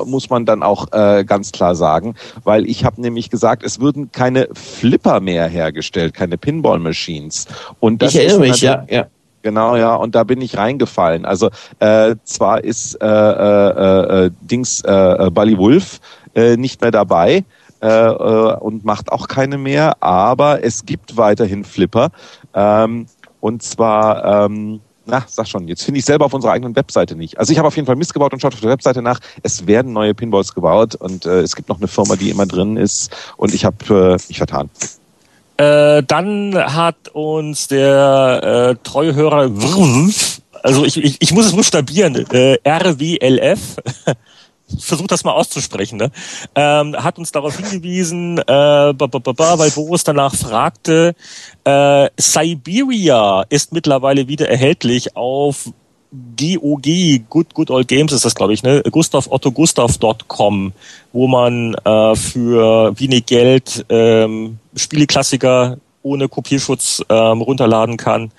muss man dann auch äh, ganz klar sagen, weil ich habe nämlich gesagt, es würden keine Flipper mehr hergestellt, keine Pinball-Machines. Und das Ich erinnere mich, ja, ja. Genau, ja, und da bin ich reingefallen. Also äh, zwar ist äh, äh, äh, Dings äh, äh, Bally Wolf äh, nicht mehr dabei äh, äh, und macht auch keine mehr, aber es gibt weiterhin Flipper. Ähm, und zwar, ähm, na, sag schon, jetzt finde ich selber auf unserer eigenen Webseite nicht. Also ich habe auf jeden Fall Mist gebaut und schaut auf der Webseite nach. Es werden neue Pinballs gebaut und äh, es gibt noch eine Firma, die immer drin ist und ich habe äh, mich vertan. Äh, dann hat uns der äh, Treuhörer, also ich, ich, ich muss es buchstabieren, äh, RWLF, versucht das mal auszusprechen, ne? ähm, hat uns darauf hingewiesen, äh, ba, ba, ba, weil Boris danach fragte, äh, Siberia ist mittlerweile wieder erhältlich auf GOG, Good, Good Old Games ist das, glaube ich, ne? Gustav Otto Gustav.com, wo man äh, für wenig Geld ähm, Spieleklassiker ohne Kopierschutz ähm, runterladen kann,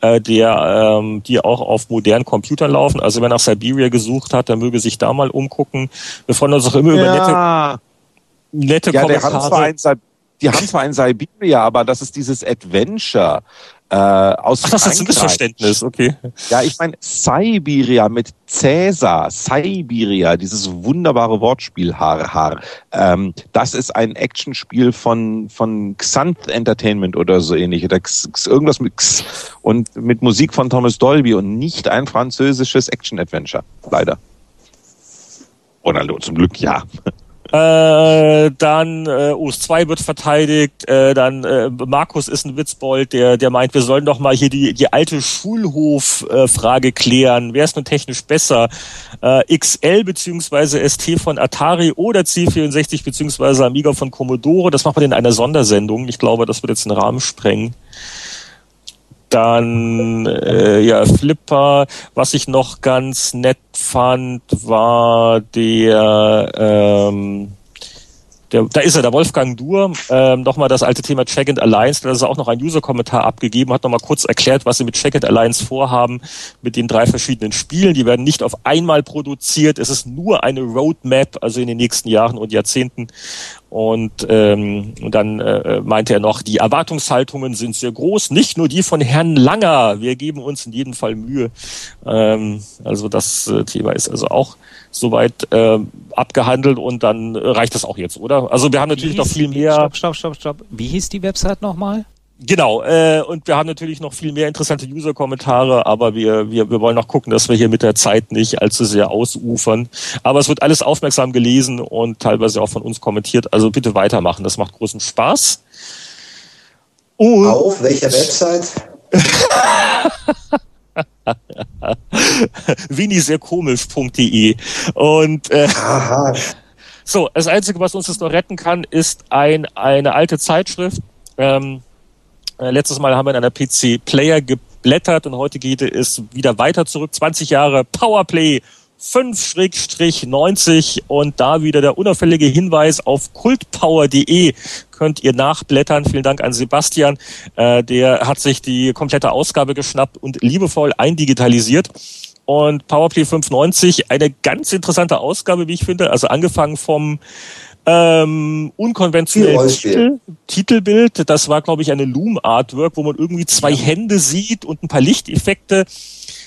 äh, der ähm, die auch auf modernen Computern laufen. Also wer nach Siberia gesucht hat, der möge sich da mal umgucken. Wir freuen uns auch immer über nette, nette Ja, der haben zwar Kommentare. die haben zwar ein Siberia, aber das ist dieses Adventure äh, aus Ach, das ist ein. Missverständnis, okay. Ja, ich meine Siberia mit Cäsar, Siberia, dieses wunderbare Wortspiel, Haar, Haar. Ähm, das ist ein Actionspiel von von Xanth Entertainment oder so ähnlich oder X, X, irgendwas mit X und mit Musik von Thomas Dolby und nicht ein französisches Action Adventure, leider. Oder zum Glück ja. Äh, dann äh, OS 2 wird verteidigt, äh, dann äh, Markus ist ein Witzbold, der, der meint, wir sollen doch mal hier die, die alte Schulhof-Frage klären. Wer ist nun technisch besser? Äh, XL beziehungsweise ST von Atari oder C64 beziehungsweise Amiga von Commodore? Das machen wir in einer Sondersendung. Ich glaube, das wird jetzt den Rahmen sprengen. Dann äh, ja Flipper. Was ich noch ganz nett fand, war der ähm, der, da ist er, der Wolfgang Dur, ähm, nochmal das alte Thema Check and Alliance, da ist auch noch einen User-Kommentar abgegeben, hat nochmal kurz erklärt, was sie mit Check and Alliance vorhaben, mit den drei verschiedenen Spielen. Die werden nicht auf einmal produziert, es ist nur eine Roadmap, also in den nächsten Jahren und Jahrzehnten. Und, ähm, und dann äh, meinte er noch, die Erwartungshaltungen sind sehr groß, nicht nur die von Herrn Langer. Wir geben uns in jedem Fall Mühe. Ähm, also das äh, Thema ist also auch soweit äh, abgehandelt und dann reicht das auch jetzt, oder? Also wir haben natürlich noch viel mehr. Stopp, stopp, stopp, stopp. Wie hieß die Website nochmal? Genau, äh, und wir haben natürlich noch viel mehr interessante User-Kommentare, aber wir, wir, wir wollen noch gucken, dass wir hier mit der Zeit nicht allzu sehr ausufern. Aber es wird alles aufmerksam gelesen und teilweise auch von uns kommentiert. Also bitte weitermachen, das macht großen Spaß. Und Auf welcher Website? Winnie sehr komisch.de und äh, Aha. so das einzige was uns das noch retten kann ist ein eine alte Zeitschrift ähm, äh, letztes Mal haben wir in einer PC Player geblättert und heute geht es wieder weiter zurück 20 Jahre Powerplay 5-90 und da wieder der unauffällige Hinweis auf kultpower.de könnt ihr nachblättern. Vielen Dank an Sebastian. Äh, der hat sich die komplette Ausgabe geschnappt und liebevoll eindigitalisiert. Und Powerplay 590, eine ganz interessante Ausgabe, wie ich finde. Also angefangen vom ähm, unkonventionellen Titel, Titelbild. Das war, glaube ich, eine Loom-Artwork, wo man irgendwie zwei ja. Hände sieht und ein paar Lichteffekte.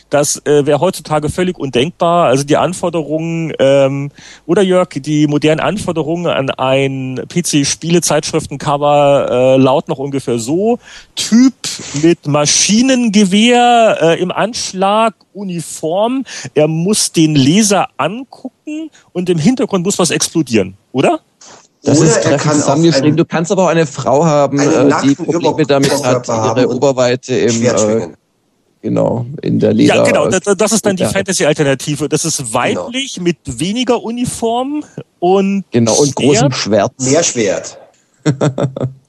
Das äh, wäre heutzutage völlig undenkbar. Also die Anforderungen, ähm, oder Jörg, die modernen Anforderungen an ein PC-Spiele-Zeitschriftencover äh, lauten noch ungefähr so. Typ mit Maschinengewehr äh, im Anschlag, Uniform. Er muss den Leser angucken und im Hintergrund muss was explodieren, oder? Das Oder ist treffend zusammengeschrieben. Du kannst aber auch eine Frau haben, äh, die Probleme damit hat, ihre Oberweite im äh, Genau, in der Leder. Ja, genau, das, das ist dann die Fantasy-Alternative. Das ist weiblich genau. mit weniger Uniform und Genau, und großem Schwert. Mehr Schwert.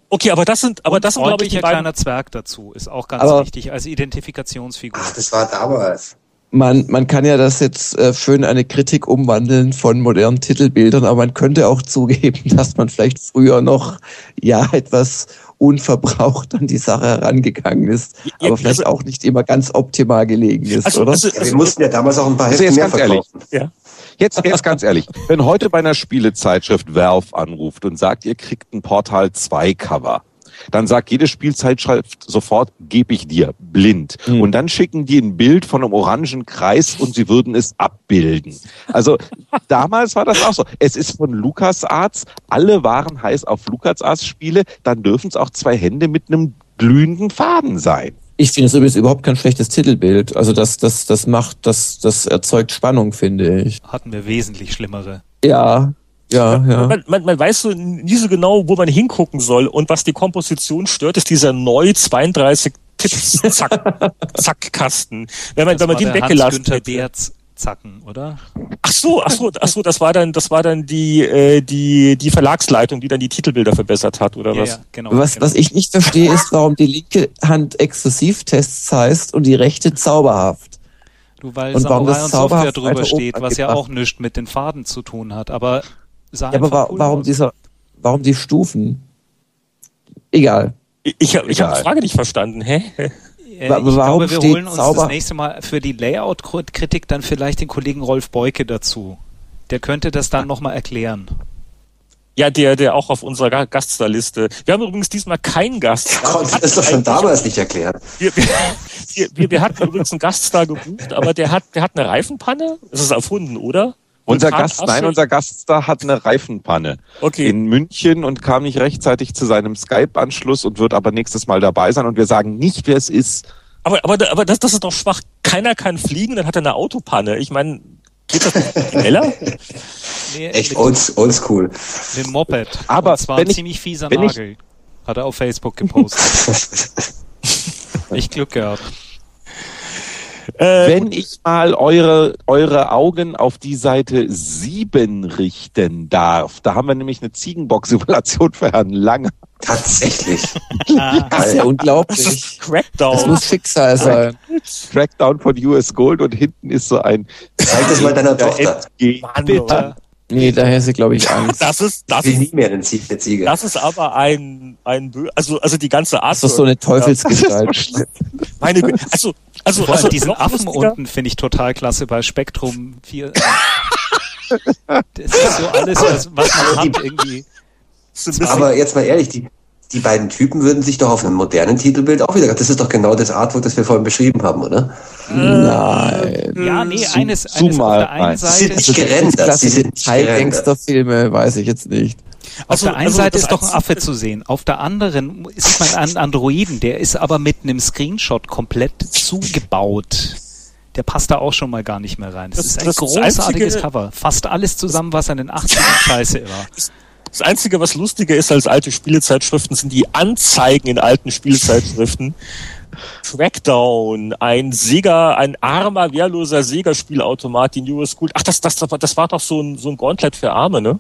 okay, aber das sind, aber das sind, glaube ich, die kleiner Zwerg dazu ist auch ganz aber, wichtig als Identifikationsfigur. Ach, das war damals. Man, man kann ja das jetzt äh, schön eine Kritik umwandeln von modernen Titelbildern, aber man könnte auch zugeben, dass man vielleicht früher noch ja etwas unverbraucht an die Sache herangegangen ist, ja, aber vielleicht also, auch nicht immer ganz optimal gelegen ist, also, oder? Also, ja, wir mussten ja damals auch ein paar also Hefte mehr verkaufen. Ja. Jetzt erst ganz ehrlich, wenn heute bei einer Spielezeitschrift Valve anruft und sagt, ihr kriegt ein Portal 2 Cover, dann sagt jede Spielzeitschrift sofort, gebe ich dir, blind. Mhm. Und dann schicken die ein Bild von einem orangen Kreis und sie würden es abbilden. Also damals war das auch so. Es ist von LucasArts, alle waren heiß auf LucasArts Spiele, dann dürfen es auch zwei Hände mit einem glühenden Faden sein. Ich finde es übrigens überhaupt kein schlechtes Titelbild. Also das, das, das macht, das, das erzeugt Spannung, finde ich. Hatten wir wesentlich schlimmere. Ja, ja, ja. Man, man, man weiß so nie so genau, wo man hingucken soll. Und was die Komposition stört, ist dieser neu 32 Tipps Zack, Zackkasten. Wenn man, das wenn man den weggelassen hätte. Zacken, oder? Ach so, ach so, ach so, das war dann, das war dann die, äh, die, die Verlagsleitung, die dann die Titelbilder verbessert hat, oder ja, was? Ja, genau, was, genau. was ich nicht verstehe, ist, warum die linke Hand Exklusivtests heißt und die rechte zauberhaft. Du, weil und warum das Software drüber steht, was ja auch nichts mit den Faden zu tun hat, aber sah ja, aber wa cool warum aus. dieser, warum die Stufen? Egal. Ich, ich, ich habe die Frage nicht verstanden. Hä? Äh, ich warum glaube, wir holen uns Zauber? das nächste Mal für die Layout-Kritik dann vielleicht den Kollegen Rolf Beuke dazu. Der könnte das dann nochmal erklären. Ja, der, der auch auf unserer Gaststarliste. Wir haben übrigens diesmal keinen Gast. Der konnte das doch schon damals nicht erklären. Wir, wir, wir, wir hatten übrigens einen Gaststar gebucht, aber der hat, der hat eine Reifenpanne. Das ist erfunden, oder? Unser Gast, nein, unser Gaststar hat eine Reifenpanne okay. in München und kam nicht rechtzeitig zu seinem Skype-Anschluss und wird aber nächstes Mal dabei sein und wir sagen nicht, wer es ist. Aber, aber, aber das, das ist doch schwach. Keiner kann fliegen, dann hat er eine Autopanne. Ich meine, geht das schneller? nee, Echt oldschool. Old mit dem Moped. Aber und zwar ein ziemlich fieser Nagel. Ich, hat er auf Facebook gepostet. Nicht Glück gehabt. Äh, Wenn ich mal eure, eure Augen auf die Seite 7 richten darf, da haben wir nämlich eine Ziegenbock-Simulation für Herrn Lange. Tatsächlich. das ist ja unglaublich. Das ist Crackdown. Das muss Schicksal sein. Crackdown von US Gold und hinten ist so ein. Zeig das mal deiner Tochter. Mann, bitte. Nee, daher ist sie, glaube ich, Angst. Das ist, das ist, nie mehr eine Ziege. Das ist aber ein, ein, also, also die ganze Art. Das ist so eine Teufelsgestalt. Meine, also, also, also diesen Affen unten finde ich total klasse bei Spektrum 4. das ist so alles, was, was man hat irgendwie. Aber jetzt mal ehrlich, die, die beiden Typen würden sich doch auf einem modernen Titelbild auch wieder. Das ist doch genau das Artwork, das wir vorhin beschrieben haben, oder? Nein. Ja, nee, eines, eines auf der einen Seite. Sie sind nicht gerendert. Sie sind Teil Gangsterfilme, weiß ich jetzt nicht. Auf also, der einen also Seite ist doch ein Affe zu sehen, auf der anderen sieht man einen Androiden, der ist aber mit einem Screenshot komplett zugebaut. Der passt da auch schon mal gar nicht mehr rein. Das, das ist ein das großartiges einzige, Cover. Fast alles zusammen, was an den 80ern scheiße war. Das Einzige, was lustiger ist als alte Spielezeitschriften, sind die Anzeigen in alten Spielezeitschriften. Trackdown, ein Sega, ein armer, wehrloser Sega-Spielautomat, die New School. Ach, das, das, das war doch so ein, so ein Gauntlet für Arme, ne?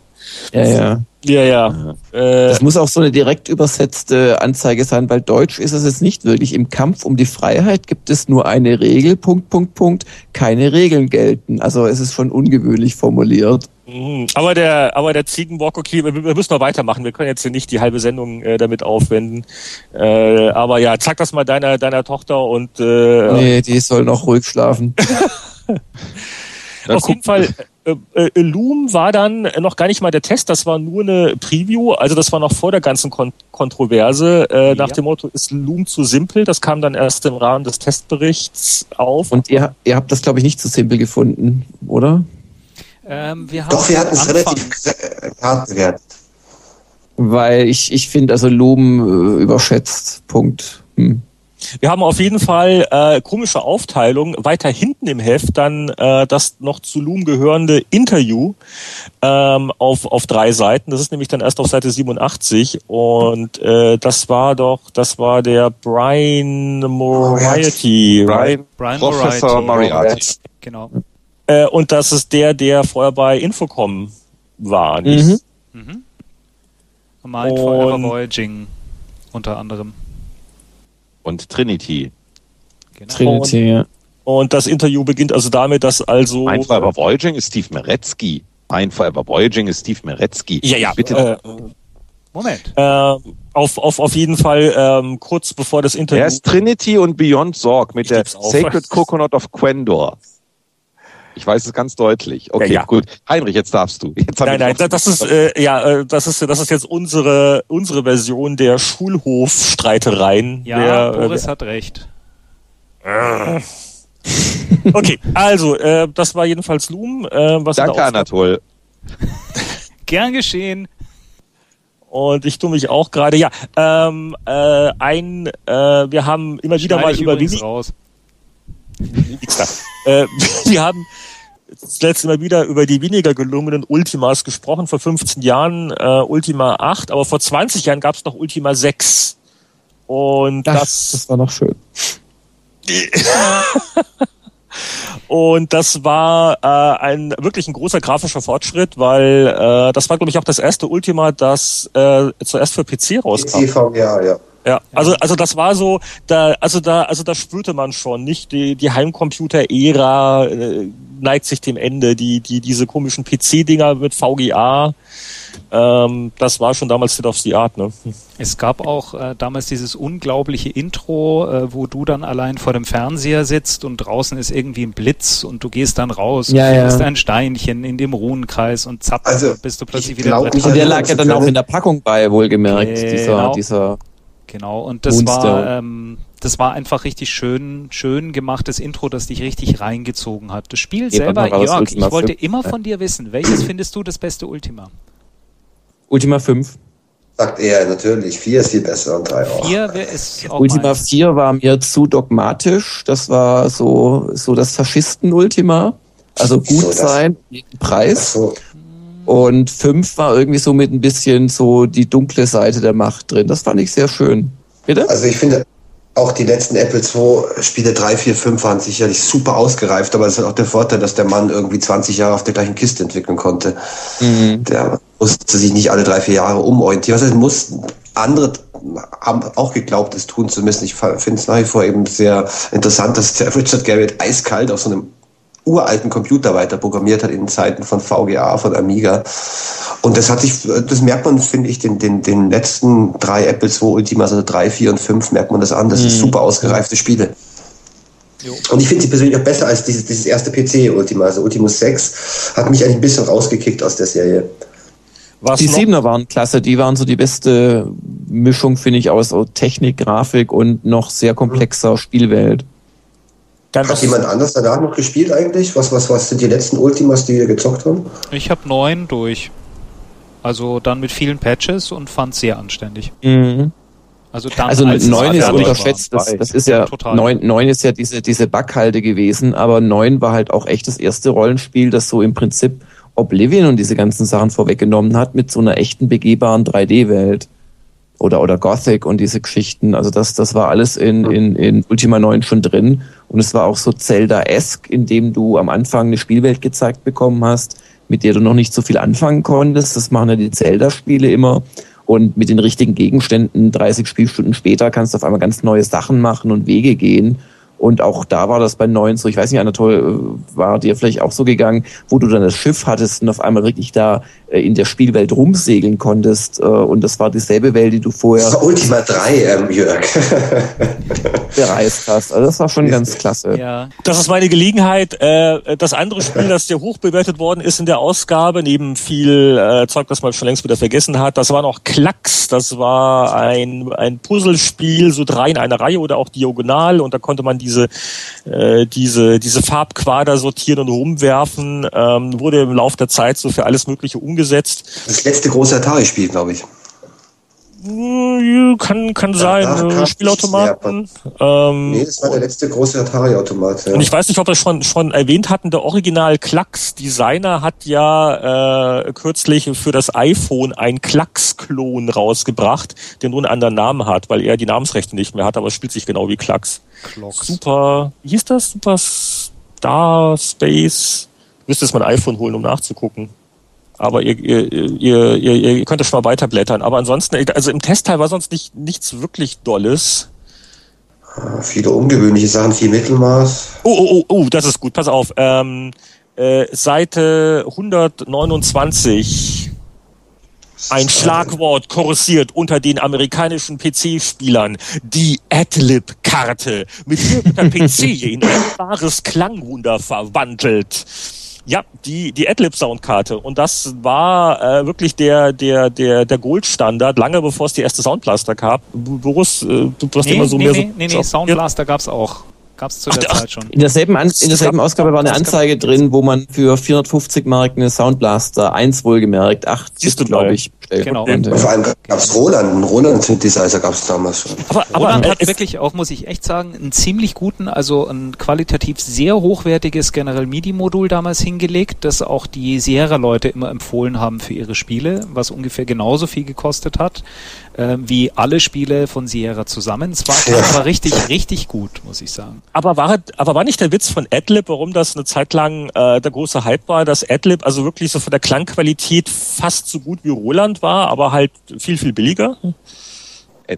Ja, ja. Ja, ja. Äh, das muss auch so eine direkt übersetzte Anzeige sein, weil Deutsch ist es jetzt nicht wirklich. Im Kampf um die Freiheit gibt es nur eine Regel, Punkt, Punkt, Punkt. Keine Regeln gelten. Also es ist schon ungewöhnlich formuliert. Mhm. Aber der, aber der Ziegenbock, okay, wir, wir, müssen noch weitermachen. Wir können jetzt hier nicht die halbe Sendung äh, damit aufwenden. Äh, aber ja, zeig das mal deiner, deiner Tochter und. Äh, nee, die soll noch ruhig schlafen. Auf jeden Fall, äh, äh, Loom war dann noch gar nicht mal der Test, das war nur eine Preview, also das war noch vor der ganzen Kon Kontroverse, äh, nach dem Motto, ist Loom zu simpel? Das kam dann erst im Rahmen des Testberichts auf. Und ihr, ihr habt das, glaube ich, nicht zu simpel gefunden, oder? Ähm, wir Doch, wir hatten es relativ hart bewertet. Weil ich, ich finde, also Loom äh, überschätzt, Punkt. Hm. Wir haben auf jeden Fall äh, komische Aufteilung. Weiter hinten im Heft dann äh, das noch zu Loom gehörende Interview ähm, auf, auf drei Seiten. Das ist nämlich dann erst auf Seite 87 und äh, das war doch, das war der Brian Moriarty. Brian, Brian Professor Moriarty. Genau. Äh, und das ist der, der vorher bei Infocom war, nicht? Mhm. Mhm. Mind Forever Voyaging unter anderem und Trinity. Genau. Trinity, ja. Und das Interview beginnt also damit, dass also. Ein Forever Voyaging ist Steve Meretzky. Ein Forever Voyaging ist Steve Meretzky. Ja, ja. Bitte. Äh, Moment. Äh, auf, auf, auf jeden Fall ähm, kurz bevor das Interview. Er ist Trinity und Beyond Sorg mit der Sacred Coconut of Quendor. Ich weiß es ganz deutlich. Okay, ja, ja. gut. Heinrich, jetzt darfst du. Jetzt nein, nein, das ist äh, ja, äh, das ist das ist jetzt unsere unsere Version der Schulhofstreitereien. Ja, der, äh, Boris äh, hat recht. okay, also äh, das war jedenfalls Loom. Äh, was Danke, Anatol. Gern geschehen. Und ich tue mich auch gerade, ja, ähm, äh, ein, äh, wir haben immer wieder mal über Mini raus. Äh, wir haben das letzte Mal wieder über die weniger gelungenen Ultimas gesprochen, vor 15 Jahren äh, Ultima 8, aber vor 20 Jahren gab es noch Ultima 6. Und das, das, das war noch schön. Und das war äh, ein wirklich ein großer grafischer Fortschritt, weil äh, das war, glaube ich, auch das erste Ultima, das äh, zuerst für PC rauskam. PC VGA, ja. Ja, also also das war so, da also da also da spürte man schon nicht die die Heimcomputer-Ära äh, neigt sich dem Ende. Die die diese komischen PC-Dinger mit VGA, ähm, das war schon damals State of the Art. Ne? Es gab auch äh, damals dieses unglaubliche Intro, äh, wo du dann allein vor dem Fernseher sitzt und draußen ist irgendwie ein Blitz und du gehst dann raus, ja, und ja. ein Steinchen in dem Ruhenkreis und zapp, also, bist du plötzlich wieder glaub, drin. Und der lag ja dann auch in der Packung bei, wohlgemerkt, genau. dieser dieser Genau, und das Monster. war ähm, das war einfach richtig schön, schön gemachtes Intro, das dich richtig reingezogen hat. Das Spiel Geht selber, Jörg, ich wollte 5. immer von dir wissen, welches findest du das beste Ultima? Ultima 5. Sagt er, natürlich. 4 ist viel besser und 3 auch. 4 ist auch Ultima 4 war mir zu dogmatisch. Das war so, so das Faschisten-Ultima. Also gut so, sein, jeden Preis. So. Und fünf war irgendwie so mit ein bisschen so die dunkle Seite der Macht drin. Das fand ich sehr schön. Bitte? Also ich finde, auch die letzten Apple II Spiele 3, 4, 5 waren sicherlich super ausgereift, aber es ist auch der Vorteil, dass der Mann irgendwie 20 Jahre auf der gleichen Kiste entwickeln konnte. Mhm. Der musste sich nicht alle drei, vier Jahre umorientieren. Was heißt, muss andere haben auch geglaubt, es tun zu müssen. Ich finde es nach wie vor eben sehr interessant, dass der Richard Garrett eiskalt auf so einem uralten Computer weiter programmiert hat in Zeiten von VGA, von Amiga. Und das hat sich, das merkt man, finde ich, den, den, den letzten drei Apple II Ultimas, also drei, vier und fünf, merkt man das an. Das mhm. ist super ausgereifte Spiele. Jo. Und ich finde sie persönlich auch besser als dieses, dieses erste PC-Ultima. Also Ultimus 6 hat mich eigentlich ein bisschen rausgekickt aus der Serie. Was die Siebener waren klasse, die waren so die beste Mischung, finde ich, aus Technik, Grafik und noch sehr komplexer Spielwelt. Dann Hat jemand anders danach noch gespielt eigentlich? Was, was, was sind die letzten Ultimas, die wir gezockt haben? Ich habe neun durch. Also dann mit vielen Patches und fand sehr anständig. Mhm. Also, dann, also als es 9 ist unterschätzt, das, das ist ja, Total. 9, 9 ist ja diese, diese Backhalde gewesen, aber 9 war halt auch echt das erste Rollenspiel, das so im Prinzip Oblivion und diese ganzen Sachen vorweggenommen hat mit so einer echten begehbaren 3D-Welt. Oder, oder Gothic und diese Geschichten. Also das, das war alles in, in, in Ultima 9 schon drin. Und es war auch so Zelda-esque, in dem du am Anfang eine Spielwelt gezeigt bekommen hast, mit der du noch nicht so viel anfangen konntest. Das machen ja die Zelda-Spiele immer. Und mit den richtigen Gegenständen 30 Spielstunden später kannst du auf einmal ganz neue Sachen machen und Wege gehen. Und auch da war das bei 9 so, ich weiß nicht, Anatol, äh, war dir vielleicht auch so gegangen, wo du dann das Schiff hattest und auf einmal wirklich da in der Spielwelt rumsegeln konntest. äh, Und das war dieselbe Welt, die du Das vorher war Ultima 3, ähm, Jörg. bereist hast. Also das war schon ganz klasse. Ja, Das ist meine Gelegenheit. Äh, das andere Spiel, das sehr hoch bewertet worden ist in der Ausgabe, neben viel äh, Zeug, das man schon längst wieder vergessen hat, das war noch Klacks. Das war ein, ein Puzzlespiel, so drei in einer Reihe oder auch diagonal. Und da konnte man diese, äh, diese, diese Farbquader sortieren und rumwerfen. Ähm, wurde im Laufe der Zeit so für alles Mögliche umgesetzt. Das letzte große Atari-Spiel, glaube ich. Äh, Kann, kann sein. Danach äh, Spielautomaten. Ähm, Nee, das war der letzte große Atari-Automat. Ja. Und ich weiß nicht, ob wir es schon, schon erwähnt hatten, der Original Klacks-Designer hat ja äh, kürzlich für das iPhone einen Klacks-Klon rausgebracht, der nur einen anderen Namen hat, weil er die Namensrechte nicht mehr hat, aber es spielt sich genau wie Klacks. Clocks. Super, wie hieß das? Super Star Space? Müsste es mal ein iPhone holen, um nachzugucken. Aber ihr, ihr, ihr, ihr, ihr könnt schon mal weiterblättern. Aber ansonsten, also im Testteil war sonst nicht, nichts wirklich Dolles. Viele ungewöhnliche Sachen, viel Mittelmaß. Oh, oh, oh, oh, das ist gut. Pass auf. Ähm, äh, Seite 129. Ein Schlagwort kursiert unter den amerikanischen PC-Spielern. Die Adlib-Karte. Mit der PC in ein wahres Klangwunder verwandelt. Ja, die, die Adlib-Soundkarte. Und das war äh, wirklich der, der, der, der Goldstandard, lange bevor es die erste Soundblaster gab. Boris, äh, du hast Nee, immer so nee, mehr nee, so. nee, nee, Soundblaster gab's auch. Gab's zu der Ach, Zeit schon. In derselben, An in derselben Ausgabe war eine Anzeige drin, wo man für 450 Mark eine Soundblaster 1 wohlgemerkt, 8 Siehst du glaube mal. ich, bestellen Genau. konnte. Und vor allem gab es Roland, einen Roland-Synthesizer gab es damals schon. Aber, aber Roland hat wirklich auch, muss ich echt sagen, einen ziemlich guten, also ein qualitativ sehr hochwertiges General MIDI-Modul damals hingelegt, das auch die Sierra-Leute immer empfohlen haben für ihre Spiele, was ungefähr genauso viel gekostet hat, äh, wie alle Spiele von Sierra zusammen. Es war Ja. aber richtig, richtig gut, muss ich sagen. Aber war, aber war nicht der Witz von Adlib, warum das eine Zeit lang äh, der große Hype war, dass Adlib also wirklich so von der Klangqualität fast so gut wie Roland war, aber halt viel, viel billiger?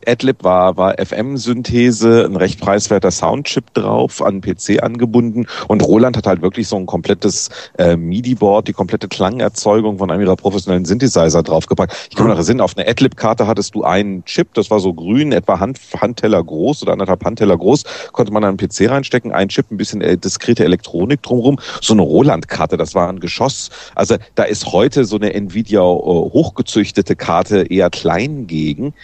Adlib war, war FM-Synthese, ein recht preiswerter Soundchip drauf, an PC angebunden. Und Roland hat halt wirklich so ein komplettes äh, MIDI-Board, die komplette Klangerzeugung von einem ihrer professionellen Synthesizer draufgepackt. Ich kann mich noch erinnern, auf einer Adlib-Karte hattest du einen Chip, das war so grün, etwa Hand, Handteller groß oder anderthalb Handteller groß, konnte man an einen PC reinstecken, ein Chip, ein bisschen äh, diskrete Elektronik drumherum, so eine Roland-Karte, das war ein Geschoss. Also da ist heute so eine Nvidia äh, hochgezüchtete Karte eher klein gegen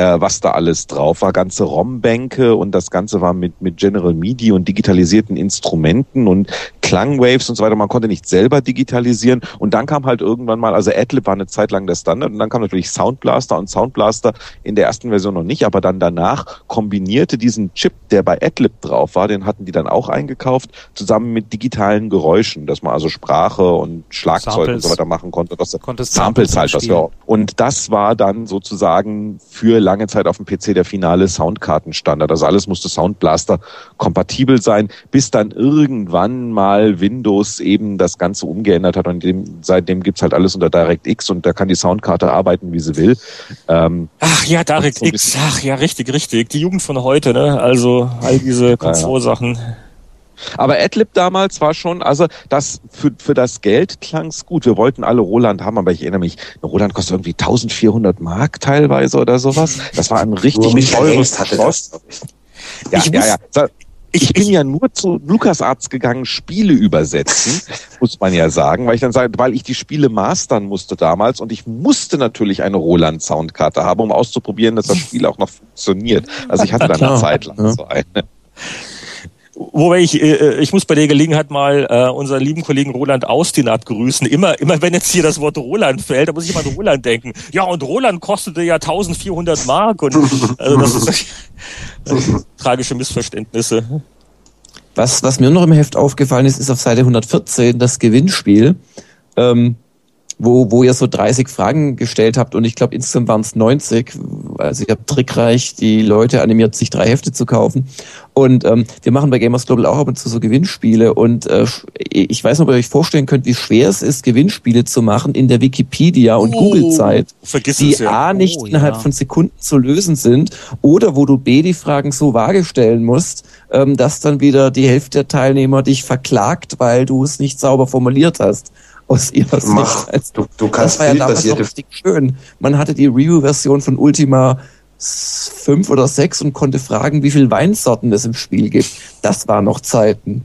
äh, was da alles drauf war, ganze ROM-Bänke und das Ganze war mit, mit General MIDI und digitalisierten Instrumenten und Klangwaves und so weiter. Man konnte nicht selber digitalisieren und dann kam halt irgendwann mal, also Adlib war eine Zeit lang der Standard und dann kam natürlich Soundblaster und Soundblaster in der ersten Version noch nicht, aber dann danach kombinierte diesen Chip, der bei Adlib drauf war, den hatten die dann auch eingekauft, zusammen mit digitalen Geräuschen, dass man also Sprache und Schlagzeug und Samples. so weiter machen konnte. Das Konntest Samples halt, was wir und das war dann sozusagen für lange Zeit auf dem PC der finale Soundkartenstandard. Also alles musste Soundblaster kompatibel sein, bis dann irgendwann mal Windows eben das Ganze umgeändert hat und dem, seitdem gibt's halt alles unter DirectX und da kann die Soundkarte arbeiten, wie sie will. Ähm, Ach ja, Und Direct so ach ja, richtig, richtig. Die Jugend von heute, ne? Also all diese Komfortsachen. Aber Adlib damals war schon, also das für, für das Geld klang's gut. Wir wollten alle Roland haben, aber ich erinnere mich, eine Roland kostet irgendwie 1400 Mark teilweise oder sowas. Das war ein richtig teures Schloss. das, glaub ich. Ja, Ich ja, ja. Ich, Ich- bin ja nur zu LucasArts gegangen, Spiele übersetzen, muss man ja sagen, weil ich dann sage, weil ich die Spiele mastern musste damals und ich musste natürlich eine Roland Soundkarte haben, um auszuprobieren, dass das Spiel auch noch funktioniert. Also ich hatte dann eine Zeit lang ja. so eine. Wobei ich, äh, ich muss bei der Gelegenheit mal äh, unseren lieben Kollegen Roland Austinat grüßen. Immer, immer wenn jetzt hier das Wort Roland fällt, da muss ich immer an Roland denken. Ja, und Roland kostete ja 1400 Mark und also das ist also, tragische Missverständnisse. Was, was mir noch im Heft aufgefallen ist, ist auf Seite 114 das Gewinnspiel. Ähm, wo, wo ihr so 30 Fragen gestellt habt und ich glaube insgesamt waren es 90. Also ihr habt trickreich die Leute animiert, sich drei Hefte zu kaufen. Und ähm, wir machen bei Gamers Global auch ab und zu so Gewinnspiele und äh, ich weiß nicht, ob ihr euch vorstellen könnt, wie schwer es ist, Gewinnspiele zu machen in der Wikipedia und oh, Google-Zeit, die ja. A nicht oh, innerhalb ja. von Sekunden zu lösen sind oder wo du B die Fragen so vage stellen musst, ähm, dass dann wieder die Hälfte der Teilnehmer dich verklagt, weil du es nicht sauber formuliert hast aus ihrer Mach. Sicht. Also, du, du kannst das war ja damals noch richtig schön. Man hatte die Review-Version von Ultima 5 oder 6 und konnte fragen, wie viele Weinsorten es im Spiel gibt. Das war noch Zeiten.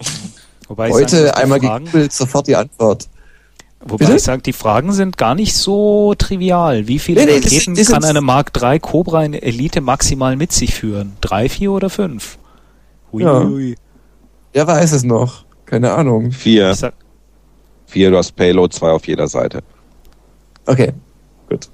Wobei Heute sage, einmal gegoogelt, sofort die Antwort. Wobei Bitte? ich sage, die Fragen sind gar nicht so trivial. Wie viele nee, nee, Raketen das, das kann eine Mark III Cobra in Elite maximal mit sich führen? Drei, vier oder fünf? Hui, ja. hui. Wer weiß es noch? Keine Ahnung. Vier. Ich sag, vier, du hast Payload, zwei auf jeder Seite. Okay, gut.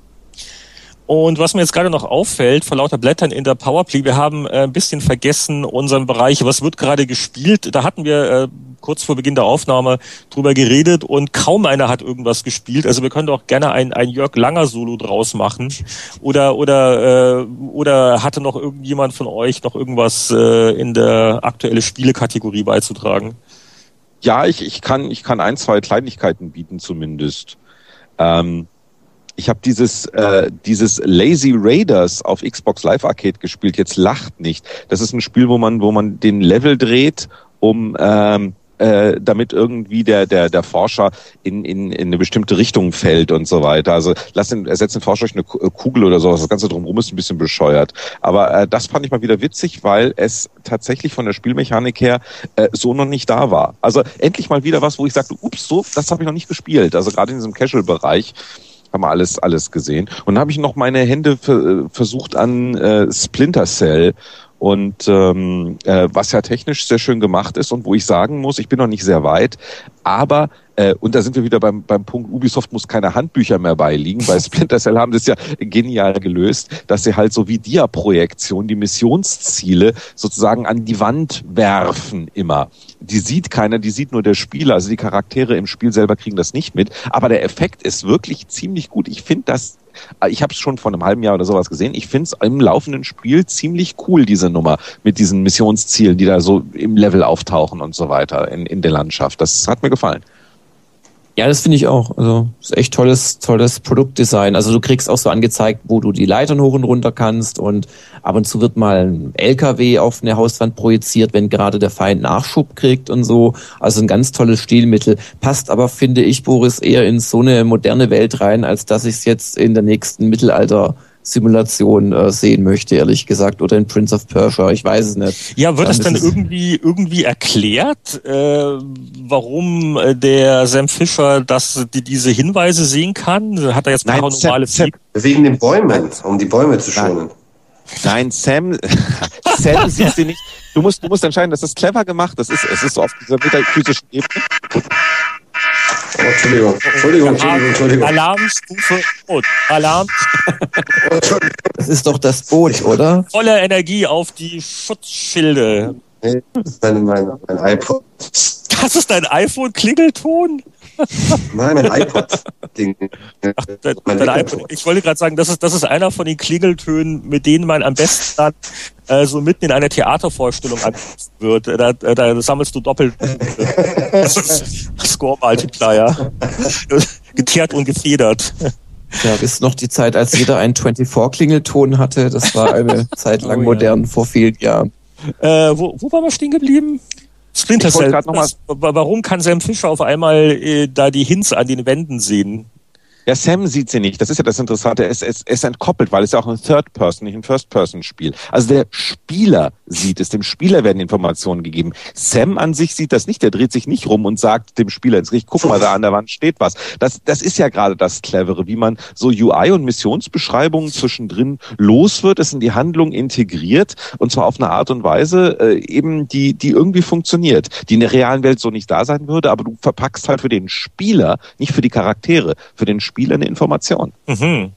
Und was mir jetzt gerade noch auffällt, vor lauter Blättern in der Powerplay, wir haben äh, ein bisschen vergessen unseren Bereich, was wird gerade gespielt. Da hatten wir äh, kurz vor Beginn der Aufnahme drüber geredet und kaum einer hat irgendwas gespielt. Also wir können doch gerne ein, ein Jörg Langer Solo draus machen. Oder oder äh, oder hatte noch irgendjemand von euch noch irgendwas äh, in der aktuelle Spielekategorie beizutragen? Ja, ich, ich kann ich kann ein zwei Kleinigkeiten bieten zumindest. Ähm, ich habe dieses äh, dieses Lazy Raiders auf Xbox Live Arcade gespielt. Jetzt lacht nicht. Das ist ein Spiel, wo man wo man den Level dreht, um ähm, äh, damit irgendwie der, der, der Forscher in, in, in eine bestimmte Richtung fällt und so weiter. Also lass den, ersetzt den Forscher durch eine äh, Kugel oder sowas. Das Ganze drumherum ist ein bisschen bescheuert. Aber äh, das fand ich mal wieder witzig, weil es tatsächlich von der Spielmechanik her äh, so noch nicht da war. Also endlich mal wieder was, wo ich sagte, ups, so, das habe ich noch nicht gespielt. Also gerade in diesem Casual-Bereich haben wir alles alles gesehen und dann habe ich noch meine Hände äh, versucht an äh, Splinter Cell und ähm, äh, was ja technisch sehr schön gemacht ist und wo ich sagen muss, ich bin noch nicht sehr weit, aber äh, und da sind wir wieder beim, beim Punkt, Ubisoft muss keine Handbücher mehr beiliegen. Bei Splinter Cell haben sie es ja genial gelöst, dass sie halt so wie Dia-Projektion die Missionsziele sozusagen an die Wand werfen immer. Die sieht keiner, die sieht nur der Spieler. Also die Charaktere im Spiel selber kriegen das nicht mit. Aber der Effekt ist wirklich ziemlich gut. Ich finde das ich habe es schon vor einem halben Jahr oder sowas gesehen. Ich finde es im laufenden Spiel ziemlich cool, diese Nummer mit diesen Missionszielen, die da so im Level auftauchen und so weiter in, in der Landschaft. Das hat mir gefallen. Ja, das finde ich auch. Also ist echt tolles, tolles Produktdesign. Also du kriegst auch so angezeigt, wo du die Leitern hoch und runter kannst und ab und zu wird mal ein LKW auf eine Hauswand projiziert, wenn gerade der Feind Nachschub kriegt und so. Also ein ganz tolles Stilmittel. Passt aber, finde ich, Boris, eher in so eine moderne Welt rein, als dass ich es jetzt in der nächsten Mittelalter Simulation äh, sehen möchte, ehrlich gesagt, oder in Prince of Persia, ich weiß es nicht. Ja, wird das dann irgendwie irgendwie erklärt, äh, warum äh, der Sam Fischer das, die, diese Hinweise sehen kann? Hat er jetzt Nein, paranormale Wegen den Bäumen, um die Bäume zu schonen. Nein, Sam, Sam sieht sie nicht. Du musst, du musst entscheiden, das ist clever gemacht. Das ist, es ist so auf dieser metaphysischen Ebene. Oh, Entschuldigung, Entschuldigung, Entschuldigung, Entschuldigung. Alarmstufe Rot. Alarm. Das ist doch das Boot, oder? Volle Energie auf die Schutzschilde. Nee, das ist mein, mein, mein iPod. Das ist dein iPhone-Klingelton? Nein, mein iPod. Ding. Ach, dein, dein iPod. Ich wollte gerade sagen, das ist, das ist einer von den Klingeltönen, mit denen man am besten dann äh, so mitten in einer Theatervorstellung angesetzt wird. Da, da, sammelst du doppelt Score Multiplier. Geteert und gefedert. Ja, bis noch die Zeit, als jeder einen 24-Klingelton hatte. Das war eine Zeit lang oh, modern, ja. vor vielen Jahren. Äh, wo, wo waren wir stehen geblieben? Splinter Cell. Warum kann Sam Fischer auf einmal äh, da die Hints an den Wänden sehen? Ja, Sam sieht sie nicht. Das ist ja das Interessante. Es, es, es entkoppelt, weil es ja auch ein Third-Person, nicht ein First-Person-Spiel. Also der Spieler sieht es, dem Spieler werden Informationen gegeben. Sam an sich sieht das nicht. Der dreht sich nicht rum und sagt dem Spieler ins Gericht, guck mal, da an der Wand steht was. Das, das ist ja gerade das Clevere, wie man so UI und Missionsbeschreibungen zwischendrin los wird, es in die Handlung integriert und zwar auf eine Art und Weise äh, eben, die, die irgendwie funktioniert, die in der realen Welt so nicht da sein würde, aber du verpackst halt für den Spieler, nicht für die Charaktere, für den Spieler eine Information. Mhm.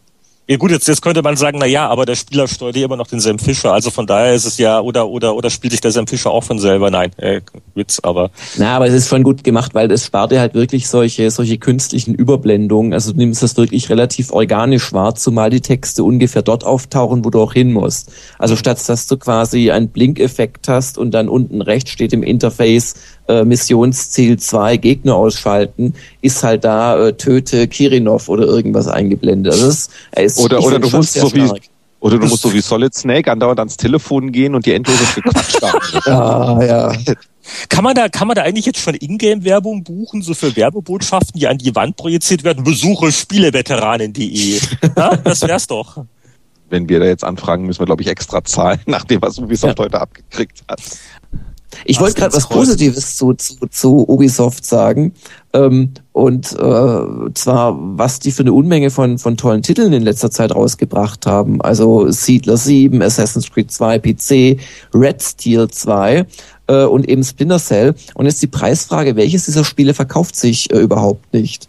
Ja gut, jetzt, jetzt könnte man sagen, na ja, aber der Spieler steuert ja immer noch den Sam Fischer. Also von daher ist es ja, oder, oder, oder spielt sich der Sam Fischer auch von selber? Nein, äh, Witz, aber. Na, aber es ist schon gut gemacht, weil es spart dir halt wirklich solche, solche künstlichen Überblendungen. Also du nimmst das wirklich relativ organisch wahr, zumal die Texte ungefähr dort auftauchen, wo du auch hin musst. Also statt dass du quasi einen Blinkeffekt hast und dann unten rechts steht im Interface äh, Missionsziel 2 Gegner ausschalten, ist halt da äh, töte Kirinov oder irgendwas eingeblendet. Also das ist, oder oder du musst so wie oder du musst so wie Solid Snake andauernd ans Telefon gehen und die endloses Gequatsch haben. ja, ja. Kann man da, kann man da eigentlich jetzt schon Ingame-Werbung buchen, so für Werbebotschaften, die an die Wand projiziert werden? Besuche Spieleveteranen.de. Ja, das wär's doch. Wenn wir da jetzt anfragen, müssen wir, glaube ich, extra zahlen, nach dem, was Ubisoft ja. heute abgekriegt hat. Ich wollte gerade was Positives zu, zu, zu Ubisoft sagen. Ähm, und äh, zwar, was die für eine Unmenge von, von tollen Titeln in letzter Zeit rausgebracht haben. Also Siedler 7, Assassin's Creed 2 PC, Red Steel 2 äh, und eben Splinter Cell. Und jetzt die Preisfrage, welches dieser Spiele verkauft sich äh, überhaupt nicht?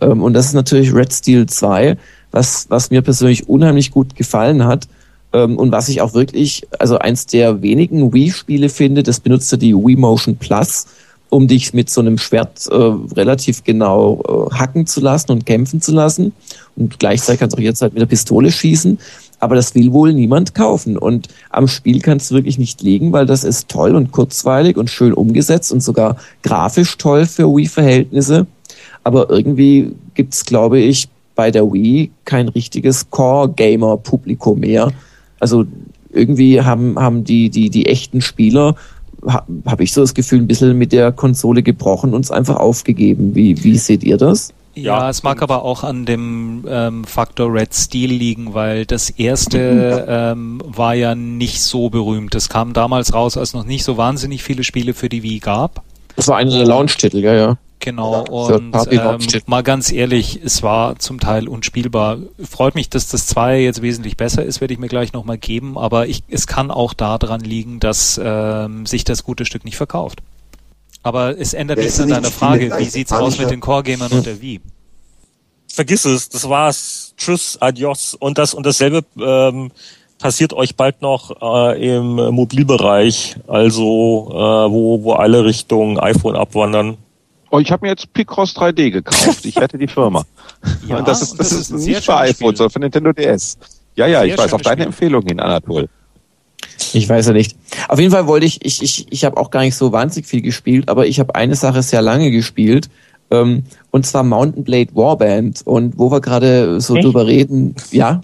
Ähm, und das ist natürlich Red Steel 2, was, was mir persönlich unheimlich gut gefallen hat. Ähm, und was ich auch wirklich, also eins der wenigen Wii-Spiele finde, das benutzt ja die Wii Motion Plus, um dich mit so einem Schwert äh, relativ genau äh, hacken zu lassen und kämpfen zu lassen. Und gleichzeitig kannst du auch jetzt halt mit der Pistole schießen. Aber das will wohl niemand kaufen. Und am Spiel kannst du wirklich nicht liegen, weil das ist toll und kurzweilig und schön umgesetzt und sogar grafisch toll für Wii-Verhältnisse. Aber irgendwie gibt's, glaube ich, bei der Wii kein richtiges Core-Gamer-Publikum mehr also irgendwie haben, haben die, die, die echten Spieler, ha, habe ich so das Gefühl, ein bisschen mit der Konsole gebrochen und es einfach aufgegeben. Wie, wie seht ihr das? Ja, ja, es mag aber auch an dem ähm, Faktor Red Steel liegen, weil das erste ähm, war ja nicht so berühmt. Es kam damals raus, als noch nicht so wahnsinnig viele Spiele für die Wii gab. Das war einer der Launch-Titel, ja, ja. Genau, und ähm, mal ganz ehrlich, es war zum Teil unspielbar. Freut mich, dass das 2 jetzt wesentlich besser ist, werde ich mir gleich nochmal geben, aber ich, es kann auch daran liegen, dass ähm, sich das gute Stück nicht verkauft. Aber es ändert ja, nichts an deiner Frage, wie sieht's aus mit den Core-Gamern und der Wii? Vergiss es, das war's. Tschüss, adios. Und das und dasselbe ähm, passiert euch bald noch äh, im Mobilbereich, also äh, wo, wo alle Richtung iPhone abwandern. Oh, ich habe mir jetzt Picross 3D gekauft. Ich hätte die Firma. ja, und das ist, das, das ist, ist nicht für iPhone, sondern für Nintendo DS. Ja, ja, sehr ich weiß, auf deine Spiel. Empfehlung hin, Anatol. Ich weiß ja nicht. Auf jeden Fall wollte ich, ich, ich, ich habe auch gar nicht so wahnsinnig viel gespielt, aber ich habe eine Sache sehr lange gespielt, ähm, und zwar Mountain Blade Warband. Und wo wir gerade so Echt? drüber reden, ja,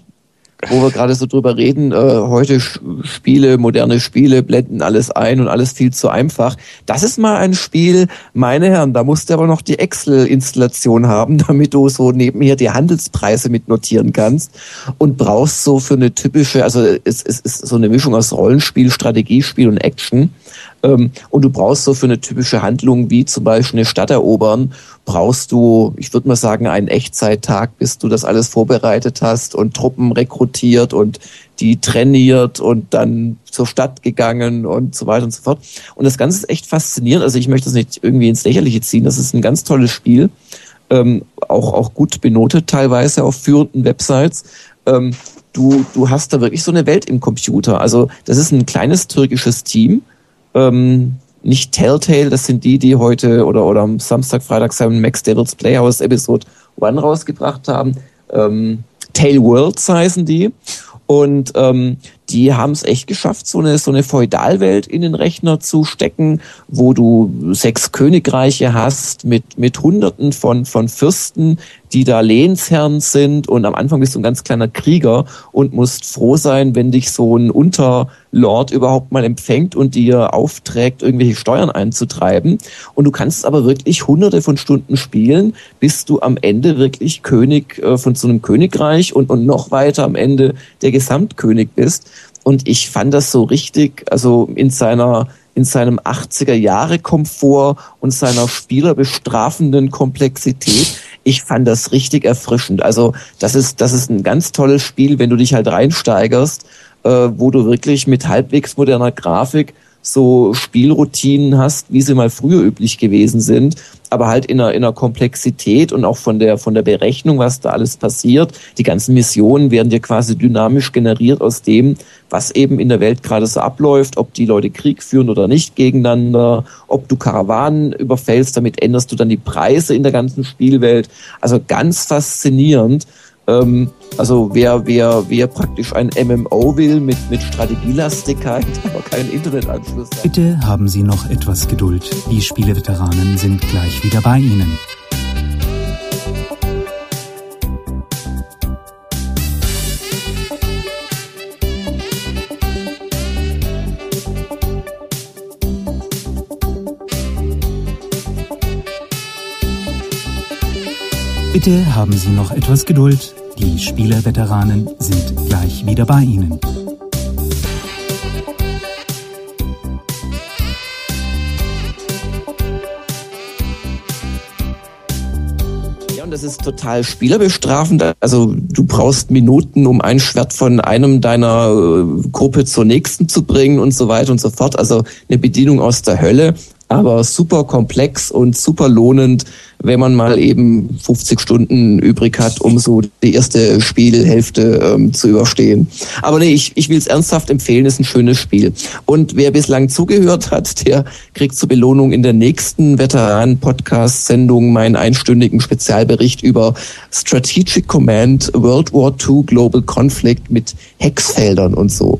wo wir gerade so drüber reden, äh, heute Spiele, moderne Spiele blenden alles ein und alles viel zu einfach. Das ist mal ein Spiel, meine Herren, da musst du aber noch die Excel-Installation haben, damit du so nebenher die Handelspreise mitnotieren kannst und brauchst so für eine typische, also es, es ist so eine Mischung aus Rollenspiel, Strategiespiel und Action. Ähm, und du brauchst so für eine typische Handlung wie zum Beispiel eine Stadt erobern, brauchst du, ich würde mal sagen, einen Echtzeittag, bis du das alles vorbereitet hast und Truppen rekrutiert und die trainiert und dann zur Stadt gegangen und so weiter und so fort. Und das Ganze ist echt faszinierend. Also ich möchte das nicht irgendwie ins Lächerliche ziehen. Das ist ein ganz tolles Spiel. Ähm, auch, auch gut benotet teilweise auf führenden Websites. Ähm, du, du hast da wirklich so eine Welt im Computer. Also das ist ein kleines türkisches Team, ähm, nicht Telltale, das sind die, die heute oder, oder am Samstag, Freitag sein Max Devils Playhouse Episode 1 rausgebracht haben. Ähm, Tale Worlds heißen die. Und ähm, die haben es echt geschafft, so eine, so eine Feudalwelt in den Rechner zu stecken, wo du sechs Königreiche hast mit, mit Hunderten von, von Fürsten, die da Lehnsherren sind und am Anfang bist du ein ganz kleiner Krieger und musst froh sein, wenn dich so ein Unterlord überhaupt mal empfängt und dir aufträgt, irgendwelche Steuern einzutreiben. Und du kannst aber wirklich hunderte von Stunden spielen, bis du am Ende wirklich König äh, von so einem Königreich und, und noch weiter am Ende der Gesamtkönig bist. Und ich fand das so richtig, also in seiner in seinem 80er Jahre Komfort und seiner spielerbestrafenden Komplexität. Ich fand das richtig erfrischend. Also das ist das ist ein ganz tolles Spiel, wenn du dich halt reinsteigerst, äh, wo du wirklich mit halbwegs moderner Grafik so Spielroutinen hast, wie sie mal früher üblich gewesen sind, aber halt in einer, in einer Komplexität und auch von der, von der Berechnung, was da alles passiert. Die ganzen Missionen werden dir quasi dynamisch generiert aus dem, was eben in der Welt gerade so abläuft, ob die Leute Krieg führen oder nicht gegeneinander, ob du Karawanen überfällst, damit änderst du dann die Preise in der ganzen Spielwelt. Also ganz faszinierend. Ähm, also wer, wer, wer praktisch ein MMO will mit, mit Strategielastigkeit, aber keinen Internetanschluss. Bitte haben Sie noch etwas Geduld. Die Spieleveteranen sind gleich wieder bei Ihnen. Bitte haben Sie noch etwas Geduld. Die Spielerveteranen sind gleich wieder bei Ihnen. Das ist total spielerbestrafend. Also du brauchst Minuten, um ein Schwert von einem deiner äh, Gruppe zur nächsten zu bringen und so weiter und so fort. Also eine Bedienung aus der Hölle aber super komplex und super lohnend, wenn man mal eben 50 Stunden übrig hat, um so die erste Spielhälfte ähm, zu überstehen. Aber nee, ich, ich will es ernsthaft empfehlen, ist ein schönes Spiel. Und wer bislang zugehört hat, der kriegt zur Belohnung in der nächsten Veteranen-Podcast-Sendung meinen einstündigen Spezialbericht über Strategic Command World War II Global Conflict mit Hexfeldern und so.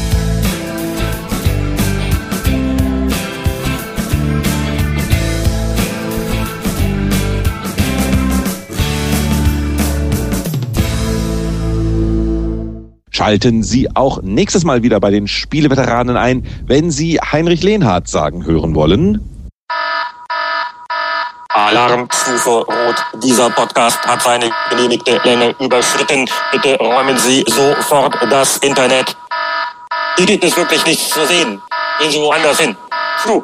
Schalten Sie auch nächstes Mal wieder bei den Spieleveteranen ein, wenn Sie Heinrich Lehnhardt sagen hören wollen. Alarmstufe Rot. Dieser Podcast hat seine genehmigte Länge überschritten. Bitte räumen Sie sofort das Internet. Hier gibt es wirklich nichts zu sehen. Gehen Sie woanders hin. Fluch.